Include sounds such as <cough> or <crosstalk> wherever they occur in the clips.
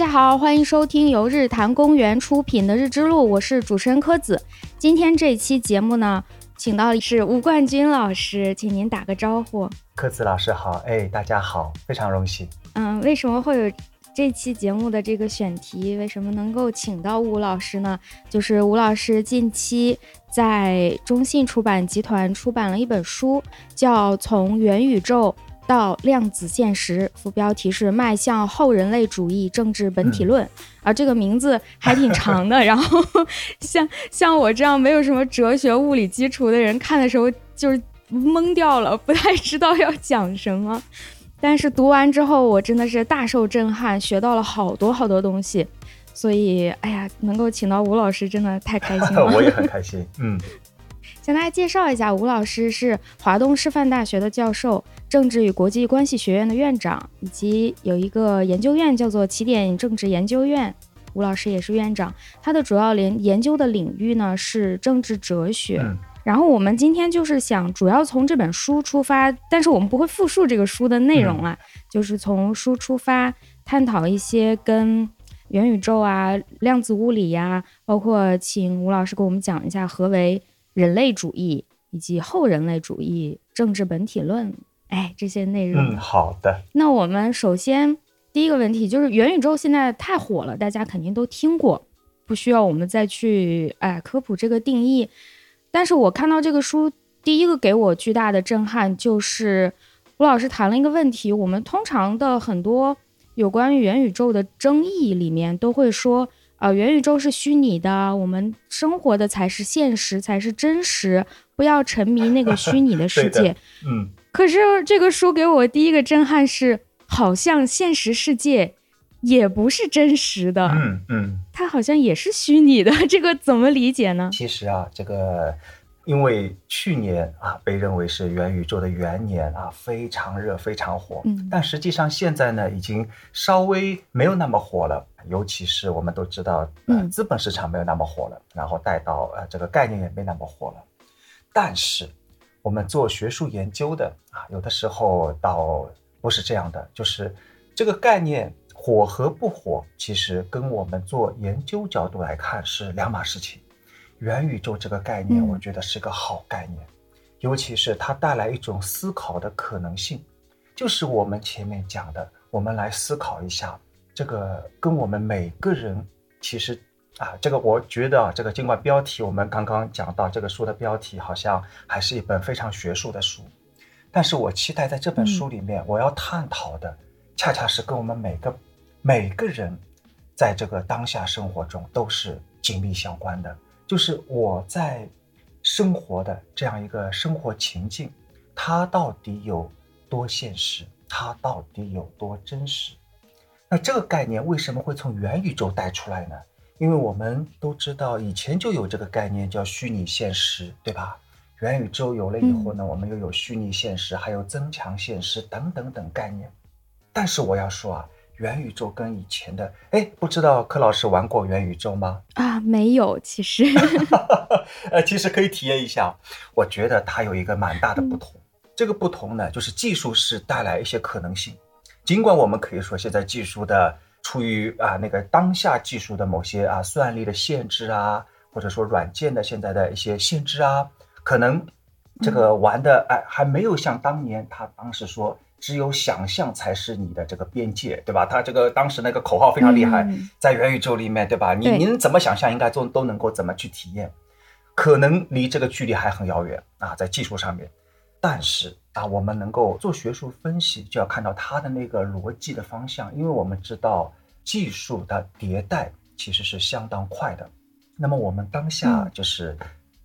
大家好，欢迎收听由日坛公园出品的《日之路》，我是主持人柯子。今天这期节目呢，请到的是吴冠军老师，请您打个招呼。柯子老师好，哎，大家好，非常荣幸。嗯，为什么会有这期节目的这个选题？为什么能够请到吴老师呢？就是吴老师近期在中信出版集团出版了一本书，叫《从元宇宙》。到量子现实，副标题是迈向后人类主义政治本体论，而这个名字还挺长的。<laughs> 然后像像我这样没有什么哲学物理基础的人看的时候就是懵掉了，不太知道要讲什么。<laughs> 但是读完之后，我真的是大受震撼，学到了好多好多东西。所以，哎呀，能够请到吴老师，真的太开心了。<laughs> 我也很开心。嗯。向大家介绍一下，吴老师是华东师范大学的教授，政治与国际关系学院的院长，以及有一个研究院叫做起点政治研究院，吴老师也是院长。他的主要研研究的领域呢是政治哲学。然后我们今天就是想主要从这本书出发，但是我们不会复述这个书的内容啊，就是从书出发探讨一些跟元宇宙啊、量子物理呀，包括请吴老师给我们讲一下何为。人类主义以及后人类主义政治本体论，哎，这些内容。嗯，好的。那我们首先第一个问题就是元宇宙现在太火了，大家肯定都听过，不需要我们再去哎科普这个定义。但是我看到这个书，第一个给我巨大的震撼就是吴老师谈了一个问题：我们通常的很多有关于元宇宙的争议里面都会说。啊，元宇宙是虚拟的，我们生活的才是现实，才是真实。不要沉迷那个虚拟的世 <laughs> 界。嗯。可是这个书给我第一个震撼是，好像现实世界也不是真实的。嗯嗯。它好像也是虚拟的，这个怎么理解呢？其实啊，这个。因为去年啊被认为是元宇宙的元年啊，非常热，非常火。嗯，但实际上现在呢，已经稍微没有那么火了。尤其是我们都知道，呃，资本市场没有那么火了，然后带到呃这个概念也没那么火了。但是我们做学术研究的啊，有的时候倒不是这样的，就是这个概念火和不火，其实跟我们做研究角度来看是两码事情。元宇宙这个概念，我觉得是个好概念，尤其是它带来一种思考的可能性，就是我们前面讲的，我们来思考一下，这个跟我们每个人其实啊，这个我觉得啊，这个尽管标题我们刚刚讲到这个书的标题好像还是一本非常学术的书，但是我期待在这本书里面我要探讨的，恰恰是跟我们每个每个人在这个当下生活中都是紧密相关的。就是我在生活的这样一个生活情境，它到底有多现实？它到底有多真实？那这个概念为什么会从元宇宙带出来呢？因为我们都知道，以前就有这个概念叫虚拟现实，对吧？元宇宙有了以后呢，我们又有虚拟现实，还有增强现实等等等概念。但是我要说啊。元宇宙跟以前的，哎，不知道柯老师玩过元宇宙吗？啊，没有，其实，<laughs> 呃，其实可以体验一下。我觉得它有一个蛮大的不同，这个不同呢，就是技术是带来一些可能性。尽管我们可以说现在技术的出于啊那个当下技术的某些啊算力的限制啊，或者说软件的现在的一些限制啊，可能这个玩的哎还没有像当年他当时说。只有想象才是你的这个边界，对吧？他这个当时那个口号非常厉害，在元宇宙里面，对吧？你您怎么想象，应该都都能够怎么去体验，可能离这个距离还很遥远啊，在技术上面。但是啊，我们能够做学术分析，就要看到它的那个逻辑的方向，因为我们知道技术的迭代其实是相当快的。那么我们当下就是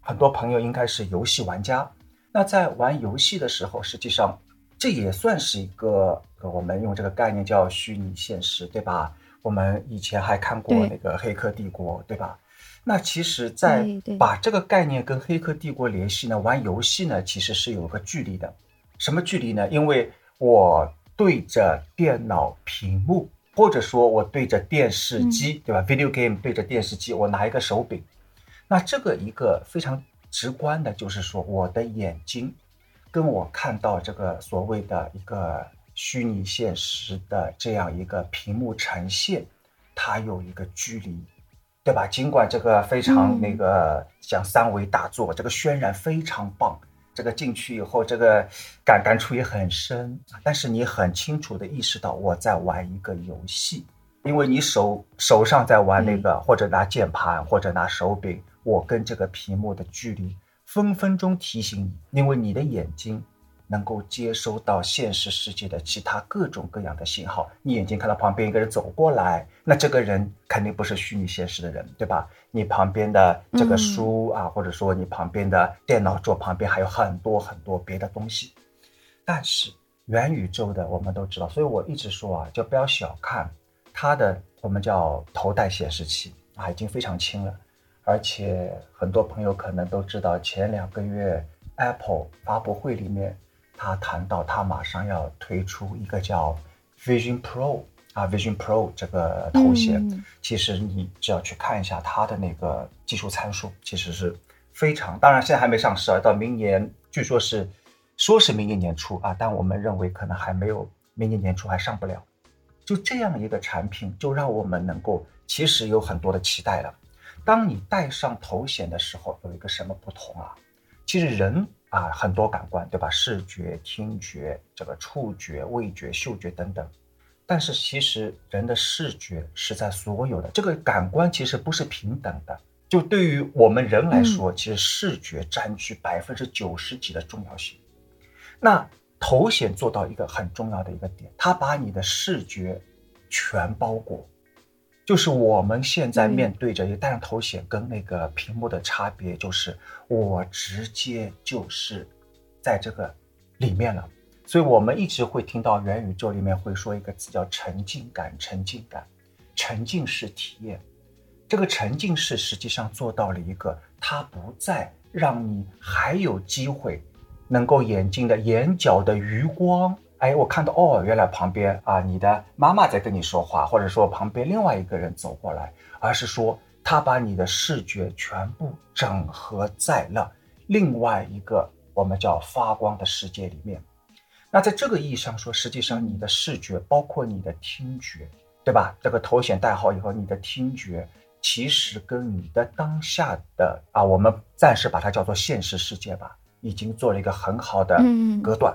很多朋友应该是游戏玩家，那在玩游戏的时候，实际上。这也算是一个，我们用这个概念叫虚拟现实，对吧？我们以前还看过那个《黑客帝国》，对吧？那其实，在把这个概念跟《黑客帝国》联系呢，玩游戏呢，其实是有个距离的。什么距离呢？因为我对着电脑屏幕，或者说我对着电视机，对吧？Video game 对着电视机，我拿一个手柄，那这个一个非常直观的就是说，我的眼睛。跟我看到这个所谓的一个虚拟现实的这样一个屏幕呈现，它有一个距离，对吧？尽管这个非常那个像三维大作，这个渲染非常棒，这个进去以后，这个感感触也很深，但是你很清楚的意识到我在玩一个游戏，因为你手手上在玩那个，或者拿键盘，或者拿手柄，我跟这个屏幕的距离分分钟提醒你，因为你的眼睛。能够接收到现实世界的其他各种各样的信号，你眼睛看到旁边一个人走过来，那这个人肯定不是虚拟现实的人，对吧？你旁边的这个书啊，或者说你旁边的电脑桌旁边还有很多很多别的东西。但是元宇宙的我们都知道，所以我一直说啊，就不要小看它的，我们叫头戴显示器啊，已经非常轻了，而且很多朋友可能都知道，前两个月 Apple 发布会里面。他谈到，他马上要推出一个叫 Vision Pro 啊，Vision Pro 这个头衔，其实你只要去看一下它的那个技术参数，其实是非常，当然现在还没上市啊，到明年据说是说是明年年初啊，但我们认为可能还没有明年年初还上不了。就这样一个产品，就让我们能够其实有很多的期待了。当你戴上头显的时候，有一个什么不同啊？其实人。啊，很多感官，对吧？视觉、听觉、这个触觉、味觉、嗅觉等等。但是其实人的视觉是在所有的这个感官其实不是平等的。就对于我们人来说，其实视觉占据百分之九十几的重要性。那头显做到一个很重要的一个点，它把你的视觉全包裹。就是我们现在面对着一个戴上头显跟那个屏幕的差别，就是我直接就是在这个里面了。所以我们一直会听到元宇宙里面会说一个词叫沉浸感，沉浸感，沉浸式体验。这个沉浸式实际上做到了一个，它不再让你还有机会能够眼睛的眼角的余光。哎，我看到哦，原来旁边啊，你的妈妈在跟你说话，或者说旁边另外一个人走过来，而是说他把你的视觉全部整合在了另外一个我们叫发光的世界里面。那在这个意义上说，实际上你的视觉包括你的听觉，对吧？这个头显戴好以后，你的听觉其实跟你的当下的啊，我们暂时把它叫做现实世界吧，已经做了一个很好的隔断。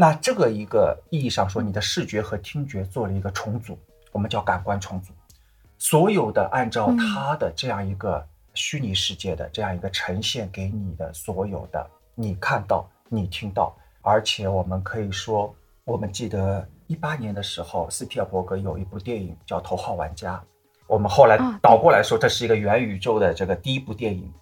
那这个一个意义上说，你的视觉和听觉做了一个重组，我们叫感官重组。所有的按照它的这样一个虚拟世界的这样一个呈现给你的所有的，你看到，你听到，而且我们可以说，我们记得一八年的时候，斯皮尔伯格有一部电影叫《头号玩家》，我们后来倒过来说，这是一个元宇宙的这个第一部电影。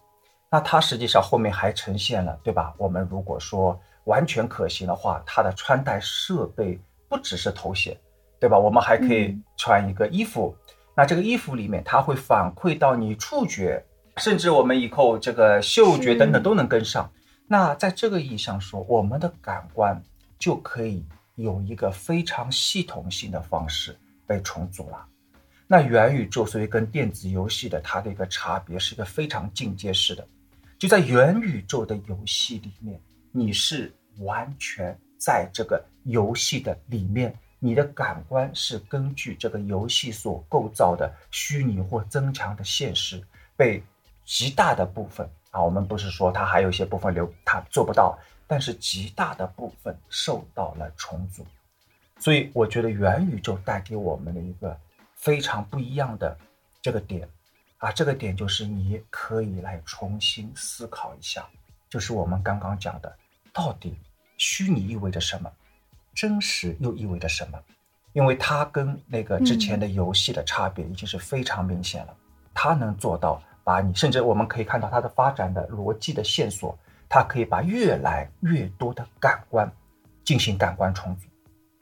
那它实际上后面还呈现了，对吧？我们如果说。完全可行的话，它的穿戴设备不只是头显，对吧？我们还可以穿一个衣服，那这个衣服里面它会反馈到你触觉，甚至我们以后这个嗅觉等等都能跟上。那在这个意义上说，我们的感官就可以有一个非常系统性的方式被重组了。那元宇宙所以跟电子游戏的它的一个差别是一个非常进阶式的，就在元宇宙的游戏里面。你是完全在这个游戏的里面，你的感官是根据这个游戏所构造的虚拟或增强的现实，被极大的部分啊，我们不是说它还有一些部分留它做不到，但是极大的部分受到了重组。所以我觉得元宇宙带给我们的一个非常不一样的这个点啊，这个点就是你可以来重新思考一下，就是我们刚刚讲的。到底虚拟意味着什么？真实又意味着什么？因为它跟那个之前的游戏的差别已经是非常明显了。它能做到把你，甚至我们可以看到它的发展的逻辑的线索，它可以把越来越多的感官进行感官重组。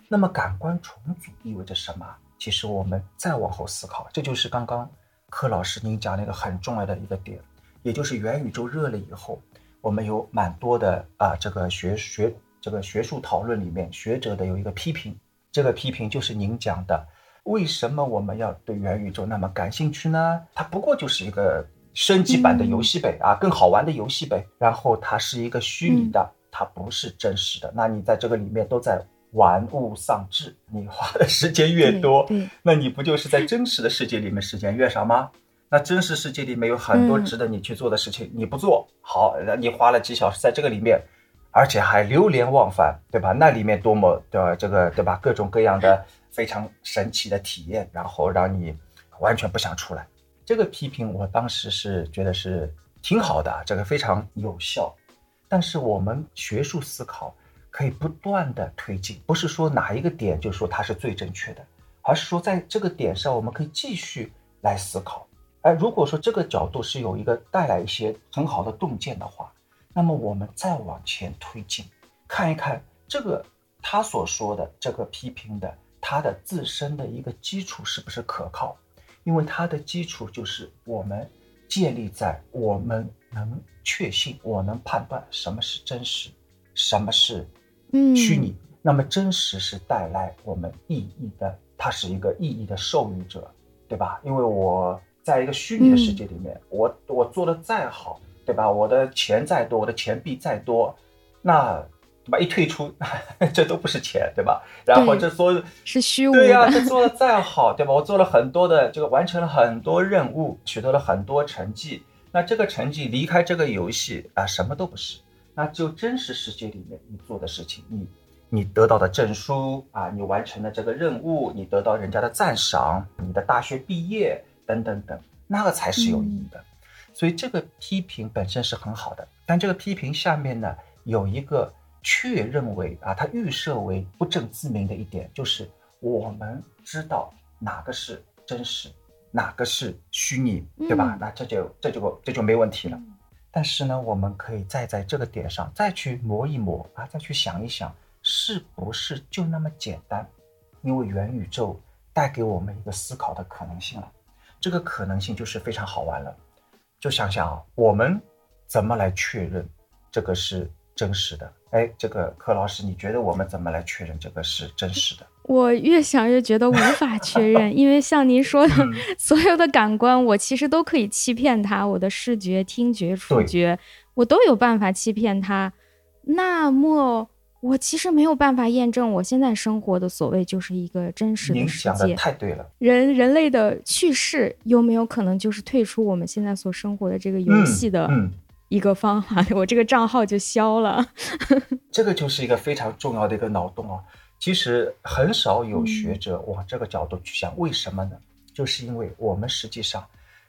那么感官重组意味着什么？其实我们再往后思考，这就是刚刚柯老师您讲那个很重要的一个点，也就是元宇宙热了以后。我们有蛮多的啊，这个学学这个学术讨论里面，学者的有一个批评，这个批评就是您讲的，为什么我们要对元宇宙那么感兴趣呢？它不过就是一个升级版的游戏呗，啊，更好玩的游戏呗。然后它是一个虚拟的，它不是真实的。那你在这个里面都在玩物丧志。你花的时间越多，那你不就是在真实的世界里面时间越少吗？那真实世界里面有很多值得你去做的事情，你不做好，你花了几小时在这个里面，而且还流连忘返，对吧？那里面多么的这个，对吧？各种各样的非常神奇的体验，然后让你完全不想出来。这个批评我当时是觉得是挺好的，这个非常有效。但是我们学术思考可以不断的推进，不是说哪一个点就说它是最正确的，而是说在这个点上我们可以继续来思考。哎，如果说这个角度是有一个带来一些很好的洞见的话，那么我们再往前推进，看一看这个他所说的这个批评的他的自身的一个基础是不是可靠？因为它的基础就是我们建立在我们能确信，我能判断什么是真实，什么是虚拟。那么真实是带来我们意义的，它是一个意义的授予者，对吧？因为我。在一个虚拟的世界里面，我我做的再好，对吧？我的钱再多，我的钱币再多，那对吧？一退出，<laughs> 这都不是钱，对吧？然后这所有是虚无对呀，这做的再 <laughs> 好，对吧？我做了很多的这个，完成了很多任务，取得了很多成绩。那这个成绩离开这个游戏啊，什么都不是。那就真实世界里面你做的事情，你你得到的证书啊，你完成了这个任务，你得到人家的赞赏，你的大学毕业。等等等，那个才是有意义的。所以这个批评本身是很好的，但这个批评下面呢，有一个确认为啊，它预设为不证自明的一点，就是我们知道哪个是真实，哪个是虚拟，对吧？那这就这就这就没问题了。但是呢，我们可以再在这个点上再去磨一磨啊，再去想一想，是不是就那么简单？因为元宇宙带给我们一个思考的可能性了。这个可能性就是非常好玩了，就想想啊，我们怎么来确认这个是真实的？哎，这个柯老师，你觉得我们怎么来确认这个是真实的？我越想越觉得无法确认，<laughs> 因为像您说的，所有的感官，我其实都可以欺骗它，我的视觉、听觉、触觉，我都有办法欺骗它。那么。我其实没有办法验证我现在生活的所谓就是一个真实的世界。太对了。人人类的去世有没有可能就是退出我们现在所生活的这个游戏的一个方法？<laughs> 我这个账号就消了。<laughs> 这个就是一个非常重要的一个脑洞啊！其实很少有学者往这个角度去想，为什么呢？就是因为我们实际上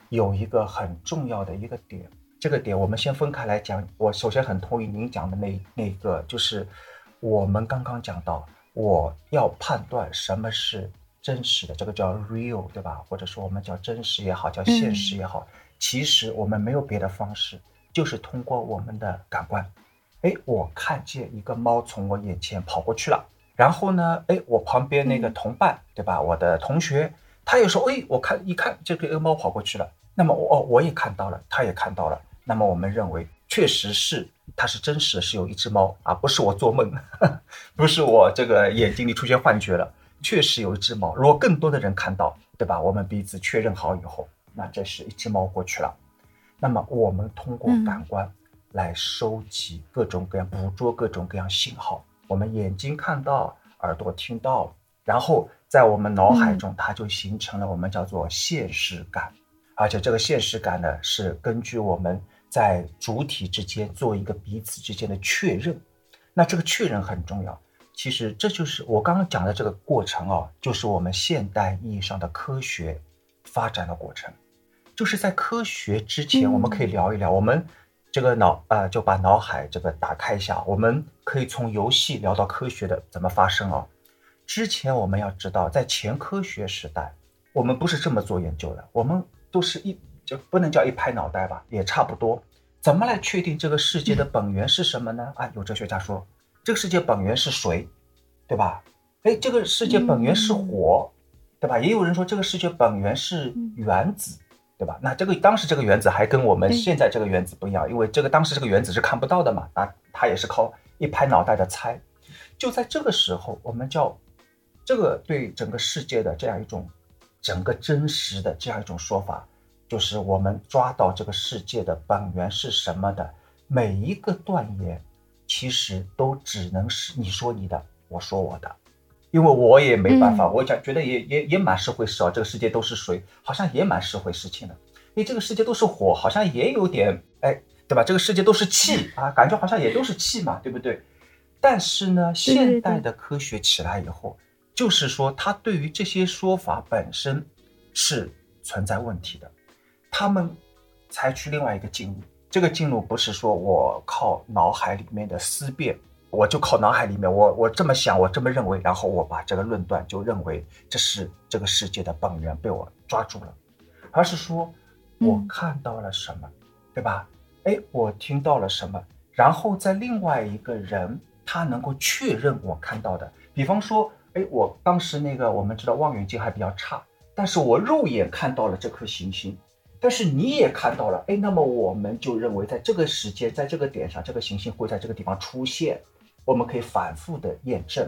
有一个很重要的一个点，这个点我们先分开来讲。我首先很同意您讲的那那个，就是。我们刚刚讲到，我要判断什么是真实的，这个叫 real，对吧？或者说我们叫真实也好，叫现实也好，其实我们没有别的方式，就是通过我们的感官。哎，我看见一个猫从我眼前跑过去了，然后呢，哎，我旁边那个同伴，对吧？我的同学，他也说，哎，我看一看这个猫跑过去了，那么我哦，我也看到了，他也看到了，那么我们认为确实是。它是真实的，是有一只猫啊，不是我做梦，<laughs> 不是我这个眼睛里出现幻觉了，确实有一只猫。如果更多的人看到，对吧？我们彼此确认好以后，那这是一只猫过去了。那么我们通过感官来收集各种各样、捕捉各种各样信号，我们眼睛看到，耳朵听到，然后在我们脑海中，它就形成了我们叫做现实感，而且这个现实感呢，是根据我们。在主体之间做一个彼此之间的确认，那这个确认很重要。其实这就是我刚刚讲的这个过程啊，就是我们现代意义上的科学发展的过程。就是在科学之前，我们可以聊一聊，我们这个脑啊，就把脑海这个打开一下，我们可以从游戏聊到科学的怎么发生啊。之前我们要知道，在前科学时代，我们不是这么做研究的，我们都是一。就不能叫一拍脑袋吧，也差不多。怎么来确定这个世界的本源是什么呢？啊，有哲学家说，这个世界本源是水，对吧？哎，这个世界本源是火，对吧？也有人说这个世界本源是原子，对吧？那这个当时这个原子还跟我们现在这个原子不一样，因为这个当时这个原子是看不到的嘛，那，它也是靠一拍脑袋的猜。就在这个时候，我们叫这个对整个世界的这样一种整个真实的这样一种说法。就是我们抓到这个世界的本源是什么的每一个断言，其实都只能是你说你的，我说我的，因为我也没办法，嗯我讲觉得也也也蛮是回事啊，这个世界都是水，好像也蛮是回事情的。诶，这个世界都是火，好像也有点哎，对吧？这个世界都是气啊，感觉好像也都是气嘛，对不对？但是呢，现代的科学起来以后，就是说，它对于这些说法本身是存在问题的。他们采取另外一个进入，这个进入不是说我靠脑海里面的思辨，我就靠脑海里面，我我这么想，我这么认为，然后我把这个论断就认为这是这个世界的本源被我抓住了，而是说我嗯。看到了什么，对吧？哎，我听到了什么，然后在另外一个人他能够确认我看到的，比方说，哎，我当时那个我们知道望远镜还比较差，但是我肉眼看到了这颗行星，但是你也看到了，哎，那么我们就认为在这个时间，在这个点上，这个行星会在这个地方出现，我们可以反复的验证。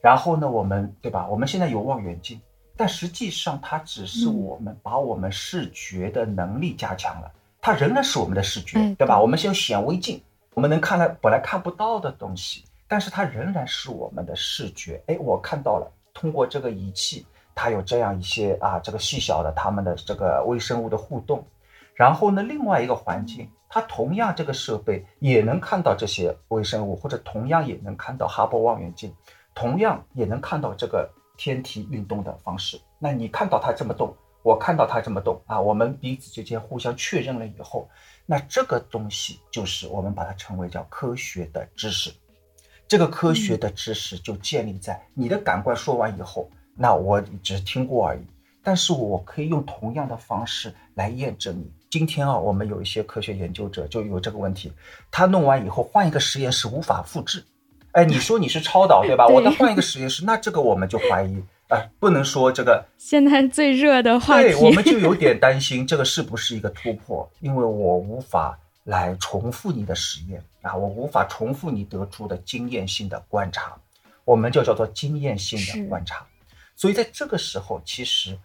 然后呢，我们对吧？我们现在有望远镜，但实际上它只是嗯我们把我们视觉的能力加强了，它仍然是我们的视觉，哎对吧？我们是有显微镜，我们能看到本来看不到的东西，但是它仍然是我们的视觉。哎，我看到了，通过这个仪器，它有这样一些啊，这个细小的它们的这个微生物的互动。然后呢，另外一个环境，它同样这个设备也能看到这些微生物，或者同样也能看到哈勃望远镜，同样也能看到这个天体运动的方式。那你看到它这么动，我看到它这么动啊，我们彼此之间互相确认了以后，那这个东西就是我们把它称为叫科学的知识。这个科学的知识就建立在你的感官说完以后，那我只是听过而已，但是我可以用同样的方式来验证你。今天啊，我们有一些科学研究者就有这个问题，他弄完以后换一个实验室无法复制。哎，你说你是超导对吧？<laughs> 对我再换一个实验室，那这个我们就怀疑，哎，不能说这个 <laughs> 现在最热的话题，对，我们就有点担心这个是不是一个突破，因为我无法来重复你的实验啊，我无法重复你得出的经验性的观察，我们就叫做经验性的观察。所以在这个时候，其实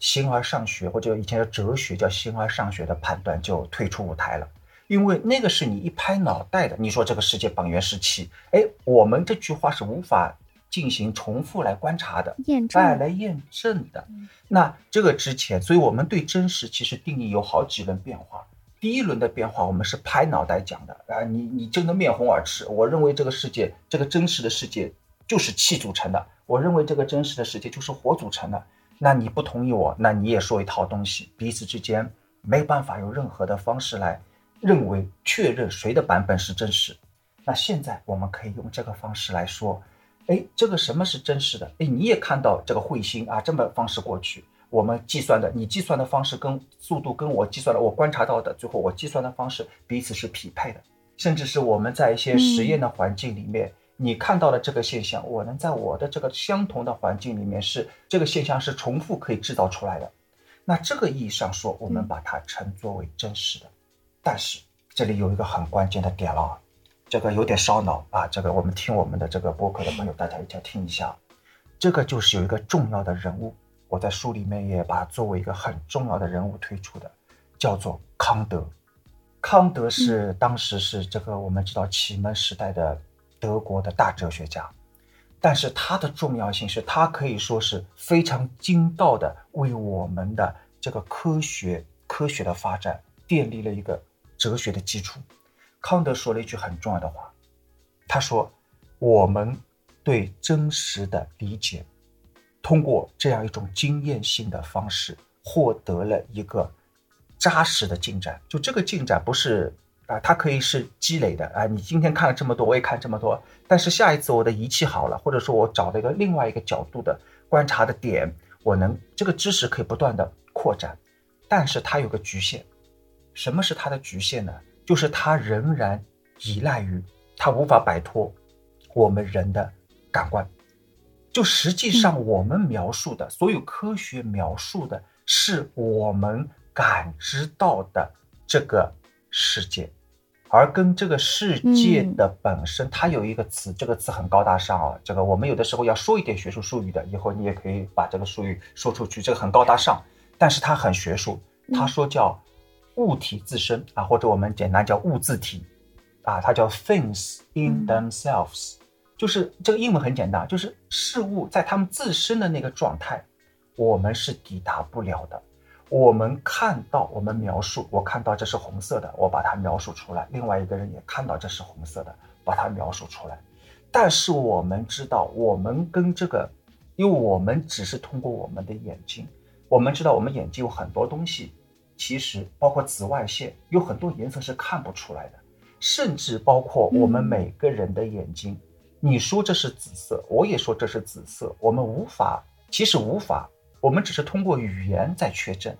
形而上学或者以前的哲学叫形而上学的判断就退出舞台了。因为那个是你一拍脑袋的，你说这个世界本源是气，哎，我们这句话是无法进行重复来观察的，验证哎，来验证的。那这个之前，所以我们对真实其实定义有好几轮变化。第一轮的变化，我们是拍脑袋讲的啊，你你真的面红耳赤。我认为这个世界，这个真实的世界就是气组成的，我认为这个真实的世界就是火组成的。那你不同意我，那你也说一套东西，彼此之间没办法有任何的方式来认为确认谁的版本是真实。那现在我们可以用这个方式来说，哎，这个什么是真实的？哎，你也看到这个彗星啊，这么方式过去，我们计算的，你计算的方式跟速度跟我计算的，我观察到的，最后我计算的方式彼此是匹配的，甚至是我们在一些实验的环境里面，你看到的这个现象，我能在我的这个相同的环境里面是这个现象是重复可以制造出来的。那这个意义上说，我们把它称作为真实的。但是这里有一个很关键的点了啊，这个有点烧脑啊。这个我们听我们的这个播客的朋友，大家一定要听一下。这个就是有一个重要的人物，我在书里面也把它作为一个很重要的人物推出的，叫做康德。康德是当时是这个我们知道启蒙时代的德国的大哲学家，但是他的重要性是他可以说是非常精到的为我们的这个科学科学的发展奠立了一个哲学的基础。康德说了一句很重要的话，他说：“我们对真实的理解，通过这样一种经验性的方式，获得了一个扎实的进展。就这个进展不是啊、它可以是积累的啊。你今天看了这么多，我也看这么多，但是下一次我的仪器好了，或者说我找了一个另外一个角度的观察的点，我能这个知识可以不断的扩展，但是它有个局限。什么是它的局限呢？就是它仍然依赖于它无法摆脱我们人的感官。就实际上，我们描述的、所有科学描述的是我们感知到的这个世界，而跟这个世界的本身，它有一个词，这个词很高大上啊。这个我们有的时候要说一点学术术语的，以后你也可以把这个术语说出去，这个很高大上，但是它很学术。他说叫物体自身啊，或者我们简单叫物自体啊，它叫 things in themselves。就是这个英文很简单，就是事物在他们自身的那个状态，我们是抵达不了的。我们看到，我们描述，我看到这是红色的，我把它描述出来。另外一个人也看到这是红色的，把它描述出来。但是我们知道，我们跟这个，因为我们只是通过我们的眼睛，我们知道我们眼睛有很多东西，其实包括紫外线，有很多颜色是看不出来的，甚至包括我们每个人的眼睛。你说这是紫色，我也说这是紫色，我们无法，其实无法。我们只是通过语言在确证，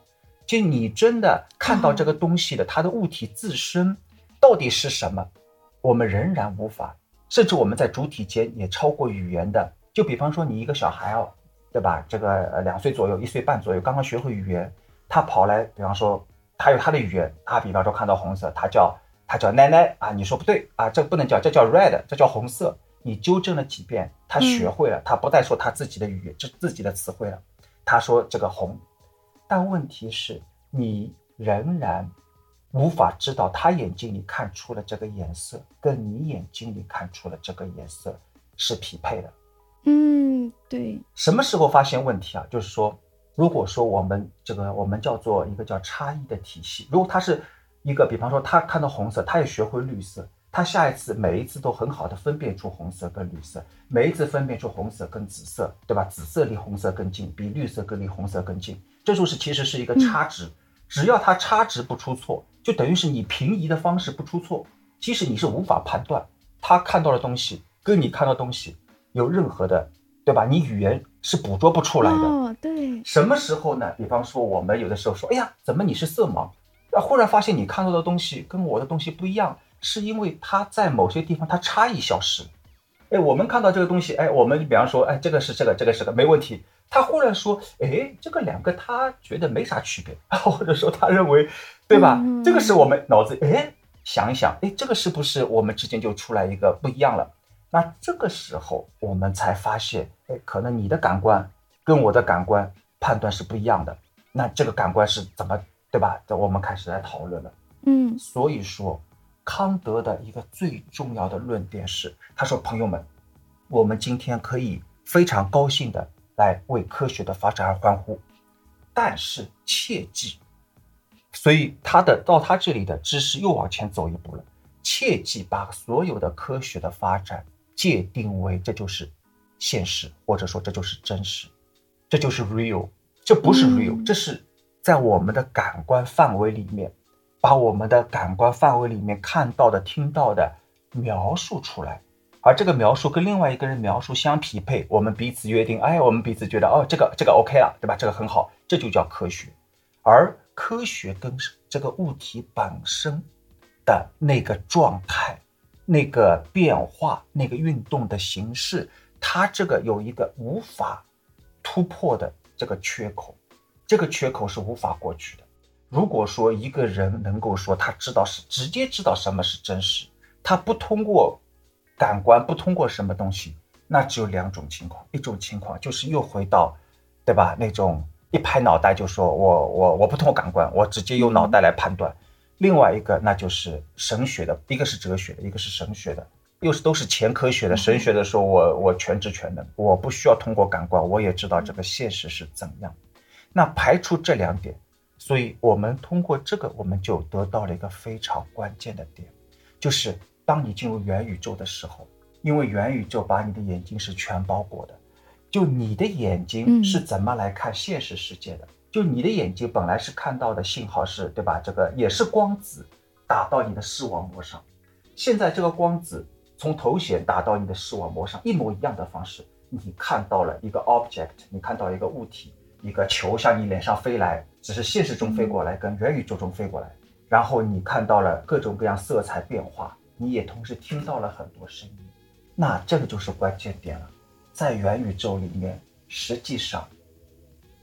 就你真的看到这个东西的它的物体自身到底是什么，我们仍然无法。甚至我们在主体间也超过语言的。就比方说你一个小孩哦，对吧？这个呃两岁左右，一岁半左右，刚刚学会语言，他跑来，比方说他有他的语言，他比方说看到红色，他叫他叫奶奶啊，你说不对啊，这不能叫，这叫 red，这叫红色。你纠正了几遍，他学会了，他不再说他自己的语言，这自己的词汇了。他说这个红，但问题是，你仍然无法知道他眼睛里看出了这个颜色，跟你眼睛里看出了这个颜色是匹配的。嗯，对。什么时候发现问题啊？就是说，如果说我们这个我们叫做一个叫差异的体系，如果他是一个，比方说他看到红色，他也学会绿色。他下一次每一次都很好的分辨出红色跟绿色，每一次分辨出红色跟紫色，对吧？紫色离红色更近，比绿色更离红色更近，这就是其实是一个差值。只要它差值不出错，就等于是你平移的方式不出错，其实你是无法判断他看到的东西跟你看到东西有任何的，对吧？你语言是捕捉不出来的。哦，对。什么时候呢？比方说我们有的时候说，哎呀，怎么你是色盲？啊，忽然发现你看到的东西跟我的东西不一样。是因为它在某些地方它差异消失，哎，我们看到这个东西，哎，我们比方说，哎，这个是这个，这个是个没问题。他忽然说，哎，这个两个他觉得没啥区别，<laughs> 或者说他认为，对吧？这个是我们脑子，哎，想一想，哎，这个是不是我们之间就出来一个不一样了？那这个时候我们才发现，哎，可能你的感官跟我的感官判断是不一样的。那这个感官是怎么，对吧？这我们开始来讨论了。嗯，所以说。康德的一个最重要的论点是，他说：“朋友们，我们今天可以非常高兴的来为科学的发展而欢呼，但是切记，所以他的到他这里的知识又往前走一步了，切记把所有的科学的发展界定为这就是现实，或者说这就是真实，这就是 real，这不是 real，这是在我们的感官范围里面。”把我们的感官范围里面看到的、听到的描述出来，而这个描述跟另外一个人描述相匹配，我们彼此约定，哎，我们彼此觉得，哦，这个这个 OK 了，对吧？这个很好，这就叫科学。而科学跟这个物体本身的那个状态、那个变化、那个运动的形式，它这个有一个无法突破的这个缺口，这个缺口是无法过去的。如果说一个人能够说他知道是直接知道什么是真实，他不通过感官，不通过什么东西，那只有两种情况，一种情况就是又回到，对吧？那种一拍脑袋就说我我我不通过感官，我直接用脑袋来判断。另外一个那就是神学的，一个是哲学的，一个是神学的，又是都是前科学的。神学的说我我全知全能，我不需要通过感官，我也知道这个现实是怎样。那排除这两点。所以，我们通过这个，我们就得到了一个非常关键的点，就是当你进入元宇宙的时候，因为元宇宙把你的眼睛是全包裹的，就你的眼睛是怎么来看现实世界的？就你的眼睛本来是看到的信号是，对吧？这个也是光子打到你的视网膜上，现在这个光子从头显打到你的视网膜上，一模一样的方式，你看到了一个 object，你看到一个物体。一个球向你脸上飞来，只是现实中飞过来，跟元宇宙中飞过来，然后你看到了各种各样色彩变化，你也同时听到了很多声音，那这个就是关键点了。在元宇宙里面，实际上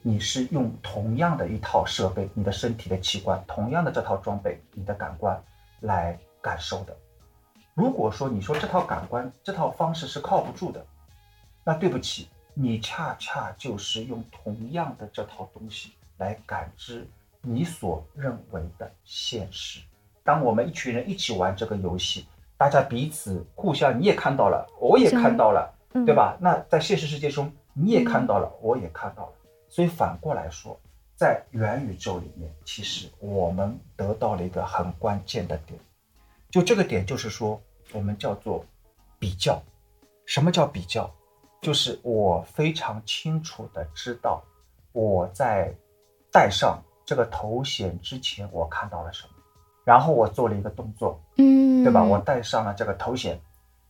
你是用同样的一套设备，你的身体的器官，同样的这套装备，你的感官来感受的。如果说你说这套感官这套方式是靠不住的，那对不起。你恰恰就是用同样的这套东西来感知你所认为的现实。当我们一群人一起玩这个游戏，大家彼此互相，你也看到了，我也看到了，对吧？那在现实世界中，你也看到了，我也看到了。所以反过来说，在元宇宙里面，其实我们得到了一个很关键的点，就这个点就是说，我们叫做比较。什么叫比较？就是我非常清楚的知道，我在戴上这个头衔之前，我看到了什么。然后我做了一个动作，嗯，对吧？我戴上了这个头衔，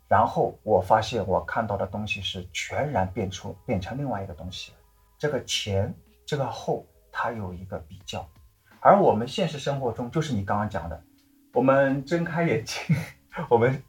然后我发现我看到的东西是全然变出变成另外一个东西了。这个前，这个后，它有一个比较。而我们现实生活中，就是你刚刚讲的，我们睁开眼睛，<laughs> 我们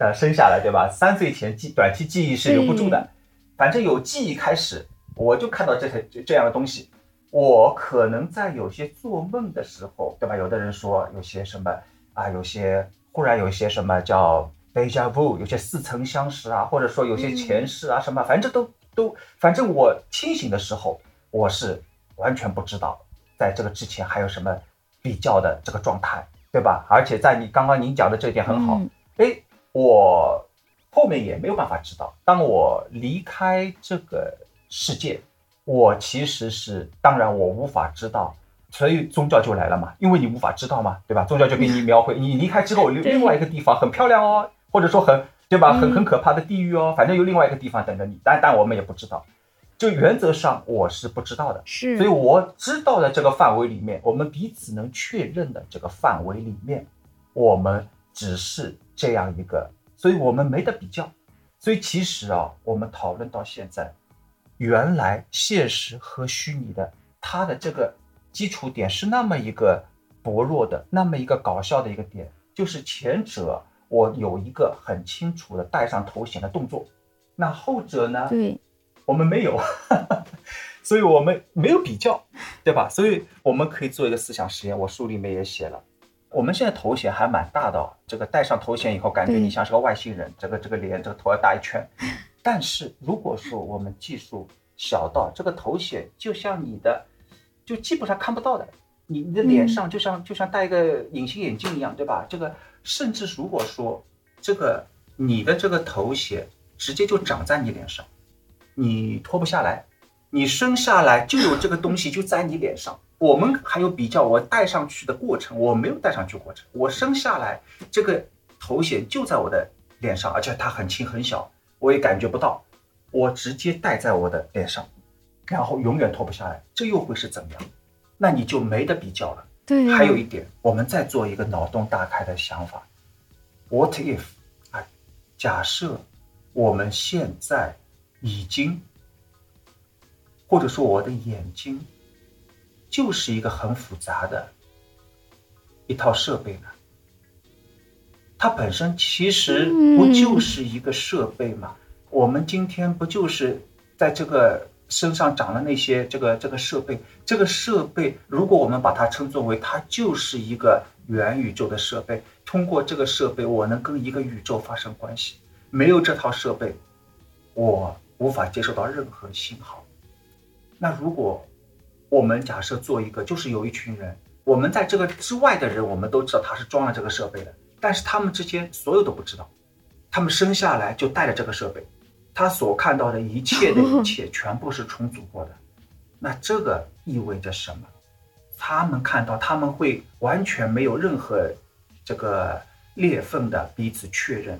呃生下来，对吧？三岁前记短期记忆是留不住的，反正有记忆开始，我就看到这些这样的东西。我可能在有些做梦的时候，对吧？有的人说有些什么啊，有些忽然有一些什么叫 deja vu，有些似曾相识啊，或者说有些前世啊什么，反正都都，反正我清醒的时候，我是完全不知道在这个之前还有什么比较的这个状态，对吧？而且在你刚刚您讲的这一点很好，哎，我后面也没有办法知道，当我离开这个世界。我其实是，当然我无法知道，所以宗教就来了嘛，因为你无法知道嘛，对吧？宗教就给你描绘，你离开之后，另 <laughs> 另外一个地方很漂亮哦，或者说很，对吧？很很可怕的地狱哦，反正有另外一个地方等着你，但但我们也不知道，就原则上我是不知道的，是，所以我知道的这个范围里面，我们彼此能确认的这个范围里面，我们只是这样一个，所以我们没得比较，所以其实啊，我们讨论到现在。原来现实和虚拟的，它的这个基础点是那么一个薄弱的，那么一个搞笑的一个点，就是前者我有一个很清楚的戴上头衔的动作，那后者呢？对，我们没有，<laughs> 所以我们没有比较，对吧？所以我们可以做一个思想实验，我书里面也写了，我们现在头衔还蛮大的，这个戴上头衔以后，感觉你像是个外星人，这个这个脸，这个头要大一圈。但是如果说我们技术小到这个头显就像你的，就基本上看不到的，你你的脸上就像就像戴一个隐形眼镜一样，对吧？这个甚至如果说这个你的这个头显直接就长在你脸上，你脱不下来，你生下来就有这个东西就在你脸上。我们还有比较，我戴上去的过程，我没有戴上去过程，我生下来这个头衔就在我的脸上，而且它很轻很小。我也感觉不到，我直接戴在我的脸上，然后永远脱不下来，这又会是怎么样？那你就没得比较了。对，还有一点，我们再做一个脑洞大开的想法：What if 啊？假设我们现在已经，或者说我的眼睛就是一个很复杂的一套设备呢？它本身其实不就是一个设备吗？我们今天不就是在这个身上长了那些这个这个设备？这个设备，如果我们把它称作为它就是一个元宇宙的设备，通过这个设备，我能跟一个宇宙发生关系。没有这套设备，我无法接受到任何信号。那如果我们假设做一个，就是有一群人，我们在这个之外的人，我们都知道他是装了这个设备的。但是他们之间所有都不知道，他们生下来就带着这个设备，他所看到的一切的一切全部是重组过的。那这个意味着什么？他们看到他们会完全没有任何这个裂缝的彼此确认，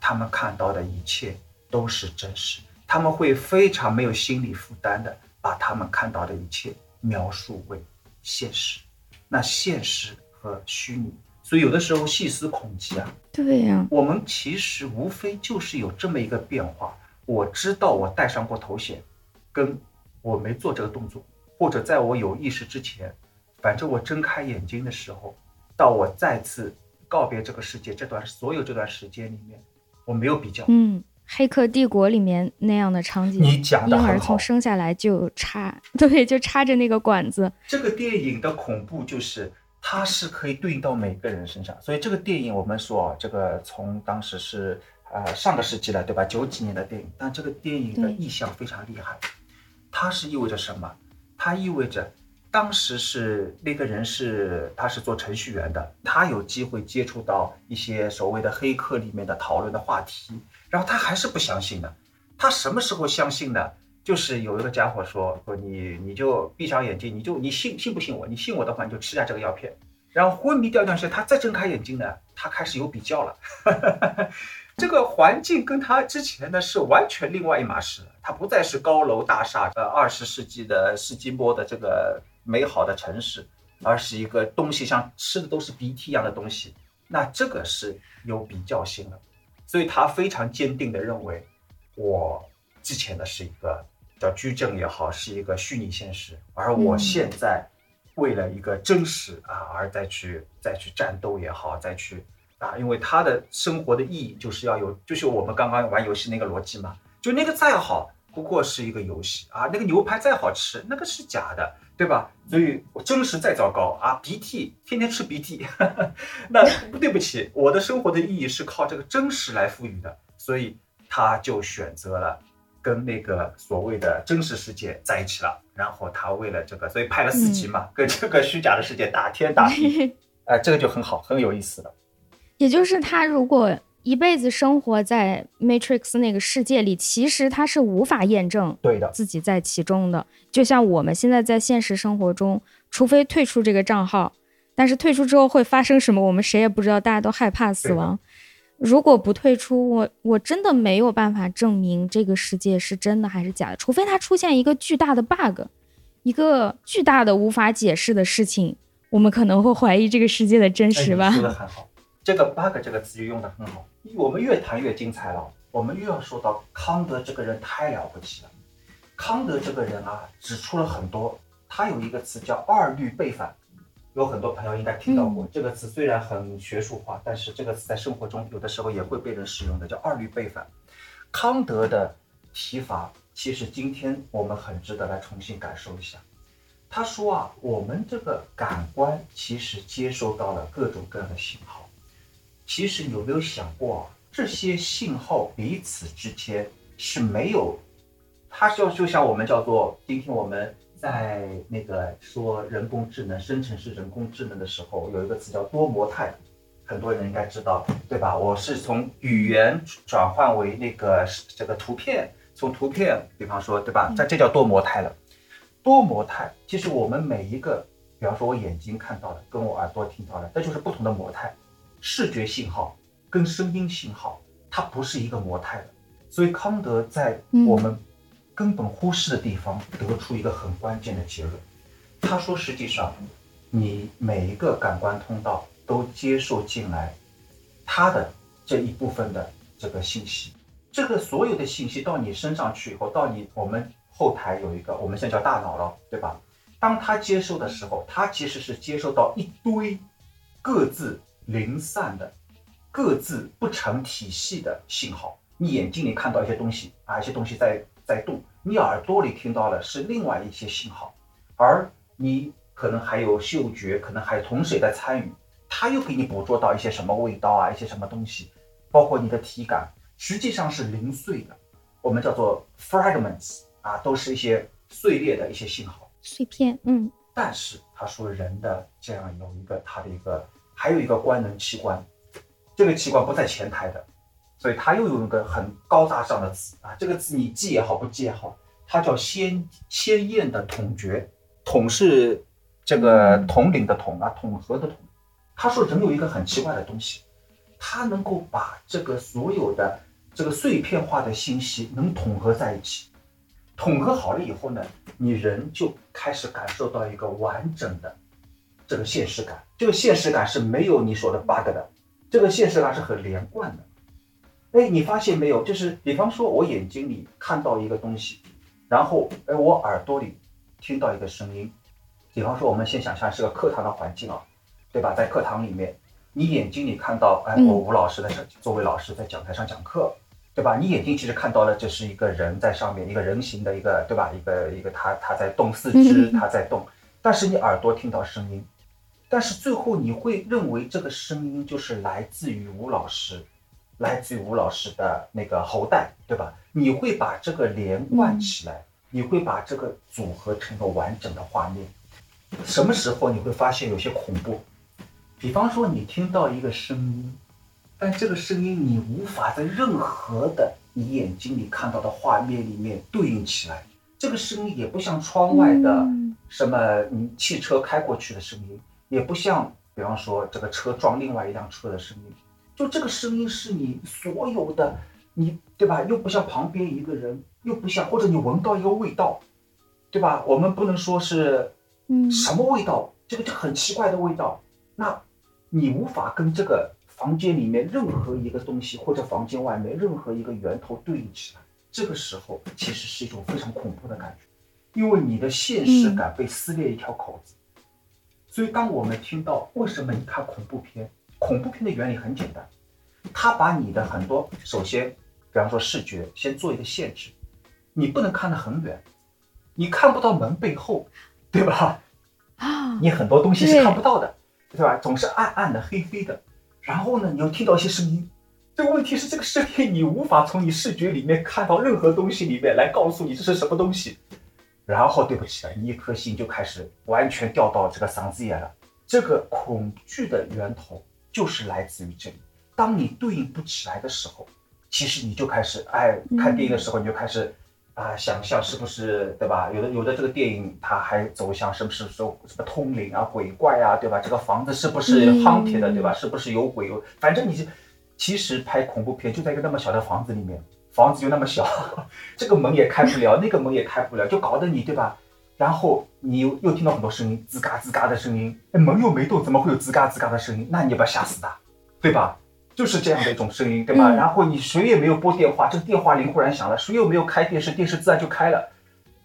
他们看到的一切都是真实。他们会非常没有心理负担的把他们看到的一切描述为现实。那现实和虚拟。所以有的时候细思恐极啊，对呀，我们其实无非就是有这么一个变化。我知道我戴上过头衔，跟我没做这个动作，或者在我有意识之前，反正我睁开眼睛的时候，到我再次告别这个世界这段所有这段时间里面，我没有比较。嗯，黑客帝国里面那样的场景，你讲的婴儿从生下来就插，<laughs> 对，就插着那个管子。这个电影的恐怖就是。它是可以对应到每个人身上，所以这个电影我们说啊，这个从当时是呃上个世纪了，对吧？九几年的电影，但这个电影的意象非常厉害。它是意味着什么？它意味着当时是那个人是他是做程序员的，他有机会接触到一些所谓的黑客里面的讨论的话题，然后他还是不相信的。他什么时候相信呢？就是有一个家伙说说你你就闭上眼睛，你就你信信不信我？你信我的话，你就吃下这个药片。然后昏迷掉一段时间，他再睁开眼睛呢，他开始有比较了。<laughs> 这个环境跟他之前的是完全另外一码事。他不再是高楼大厦，呃，二十世纪的世纪末的这个。美好的城市，而是一个东西像吃的都是鼻涕一样的东西，那这个是有比较性的，所以他非常坚定的认为，我之前的是一个叫矩阵也好，是一个虚拟现实，而我现在为了一个真实啊，而再去再去战斗也好，再去啊，因为他的生活的意义就是要有，就是我们刚刚玩游戏那个逻辑嘛，就那个再好不过是一个游戏啊，那个牛排再好吃，那个是假的。对吧？所以我真实再糟糕啊，鼻涕天天吃鼻涕，<laughs> 那 <laughs> 对不起，我的生活的意义是靠这个真实来赋予的，所以他就选择了跟那个所谓的真实世界在一起了。然后他为了这个，所以拍了四集嘛，<laughs> 跟这个虚假的世界打天打地，<laughs> 哎，这个就很好，很有意思了。也就是他如果。一辈子生活在 Matrix 那个世界里，其实他是无法验证对的自己在其中的。就像我们现在在现实生活中，除非退出这个账号，但是退出之后会发生什么，我们谁也不知道。大家都害怕死亡。如果不退出，我我真的没有办法证明这个世界是真的还是假的。除非它出现一个巨大的 bug，一个巨大的无法解释的事情，我们可能会怀疑这个世界的真实吧。说的 <laughs> 很好，这个 bug 这个词就用的很好。我们越谈越精彩了，我们又要说到康德这个人太了不起了。康德这个人啊，指出了很多。他有一个词叫二律背反，有很多朋友应该听到过这个词。虽然很学术化，但是这个词在生活中有的时候也会被人使用的，叫二律背反。康德的提法，其实今天我们很值得来重新感受一下。他说啊，我们这个感官其实接收到了各种各样的信号。其实有没有想过，啊这些信号彼此之间是没有，它就就像我们叫做今天我们在那个说人工智能生成式人工智能的时候，有一个词叫多模态，很多人应该知道，对吧？我是从语言转换为那个这个图片，从图片，比方说，对吧？这这叫多模态了。多模态，其实我们每一个，比方说我眼睛看到的，跟我耳朵听到的，那就是不同的模态。视觉信号跟声音信号，它不是一个模态的，所以康德在我们根本忽视的地方得出一个很关键的结论。他说，实际上你每一个感官通道都接受进来它的这一部分的这个信息，这个所有的信息到你身上去以后，到你我们后台有一个我们现在叫大脑了，对吧？当他接收的时候，他其实是接收到一堆各自。零散的、各自不成体系的信号，你眼睛里看到一些东西啊，一些东西在在动；你耳朵里听到的是另外一些信号，而你可能还有嗅觉，可能还有同时也在参与，他又给你捕捉到一些什么味道啊，一些什么东西，包括你的体感，实际上是零碎的，我们叫做 fragments 啊，都是一些碎裂的一些信号、碎片。嗯，但是他说人的这样有一个他的一个。还有一个官能器官，这个器官不在前台的，所以他又用一个很高大上的词啊，这个词你记也好，不记也好，它叫鲜鲜艳的统觉，统是这个统领的统啊，统合的统。他说人有一个很奇怪的东西，他能够把这个所有的这个碎片化的信息能统合在一起，统合好了以后呢，你人就开始感受到一个完整的。这个现实感，这个现实感是没有你说的 bug 的，这个现实感是很连贯的。哎，你发现没有？就是比方说，我眼睛里看到一个东西，然后哎，我耳朵里听到一个声音。比方说，我们先想象是个课堂的环境啊，对吧？在课堂里面，你眼睛里看到，哎，我吴老师在作为老师在讲台上讲课，对吧？你眼睛其实看到了，这是一个人在上面，一个人形的一个，对吧？一个一个他他在动四肢，他在动，但是你耳朵听到声音。但是最后你会认为这个声音就是来自于吴老师，来自于吴老师的那个喉带，对吧？你会把这个连贯起来，你会把这个组合成一个完整的画面。什么时候你会发现有些恐怖？比方说你听到一个声音，但这个声音你无法在任何的你眼睛里看到的画面里面对应起来。这个声音也不像窗外的什么你汽车开过去的声音，也不像比方说这个车撞另外一辆车的声音。就这个声音是你所有的，你对吧？又不像旁边一个人，又不像或者你闻到一个味道，对吧？我们不能说是。什么味道？这个就很奇怪的味道。那，你无法跟这个房间里面任何一个东西，或者房间外面任何一个源头对应起来。这个时候其实是一种非常恐怖的感觉，因为你的现实感被撕裂一条口子。所以，当我们听到为什么你看恐怖片，恐怖片的原理很简单，它把你的很多首先，比方说视觉，先做一个限制，你不能看得很远，你看不到门背后。对吧？啊，你很多东西是看不到的，对吧？总是暗暗的、黑黑的。然后呢，你又听到一些声音。这个问题是，这个声音你无法从你视觉里面看到任何东西里面来告诉你这是什么东西。然后，对不起啊，你一颗心就开始完全掉到这个嗓子眼了。这个恐惧的源头就是来自于这里。当你对应不起来的时候，其实你就开始哎，看电影的时候你就开始。啊，想象是不是对吧？有的有的这个电影，它还走向是不是说什么通灵啊、鬼怪啊，对吧？这个房子是不是 haunted 的，对吧？是不是有鬼？有，反正你其实拍恐怖片就在一个那么小的房子里面，房子就那么小，<laughs> 这个门也开不了，那个门也开不了，就搞得你对吧？然后你又又听到很多声音，吱嘎吱嘎的声音，门又没动，怎么会有吱嘎吱嘎的声音？那你不要吓死他，对吧？就是这样的一种声音，对吧？然后你谁也没有拨电话，这个电话铃忽然响了，谁又没有开电视，电视自然就开了。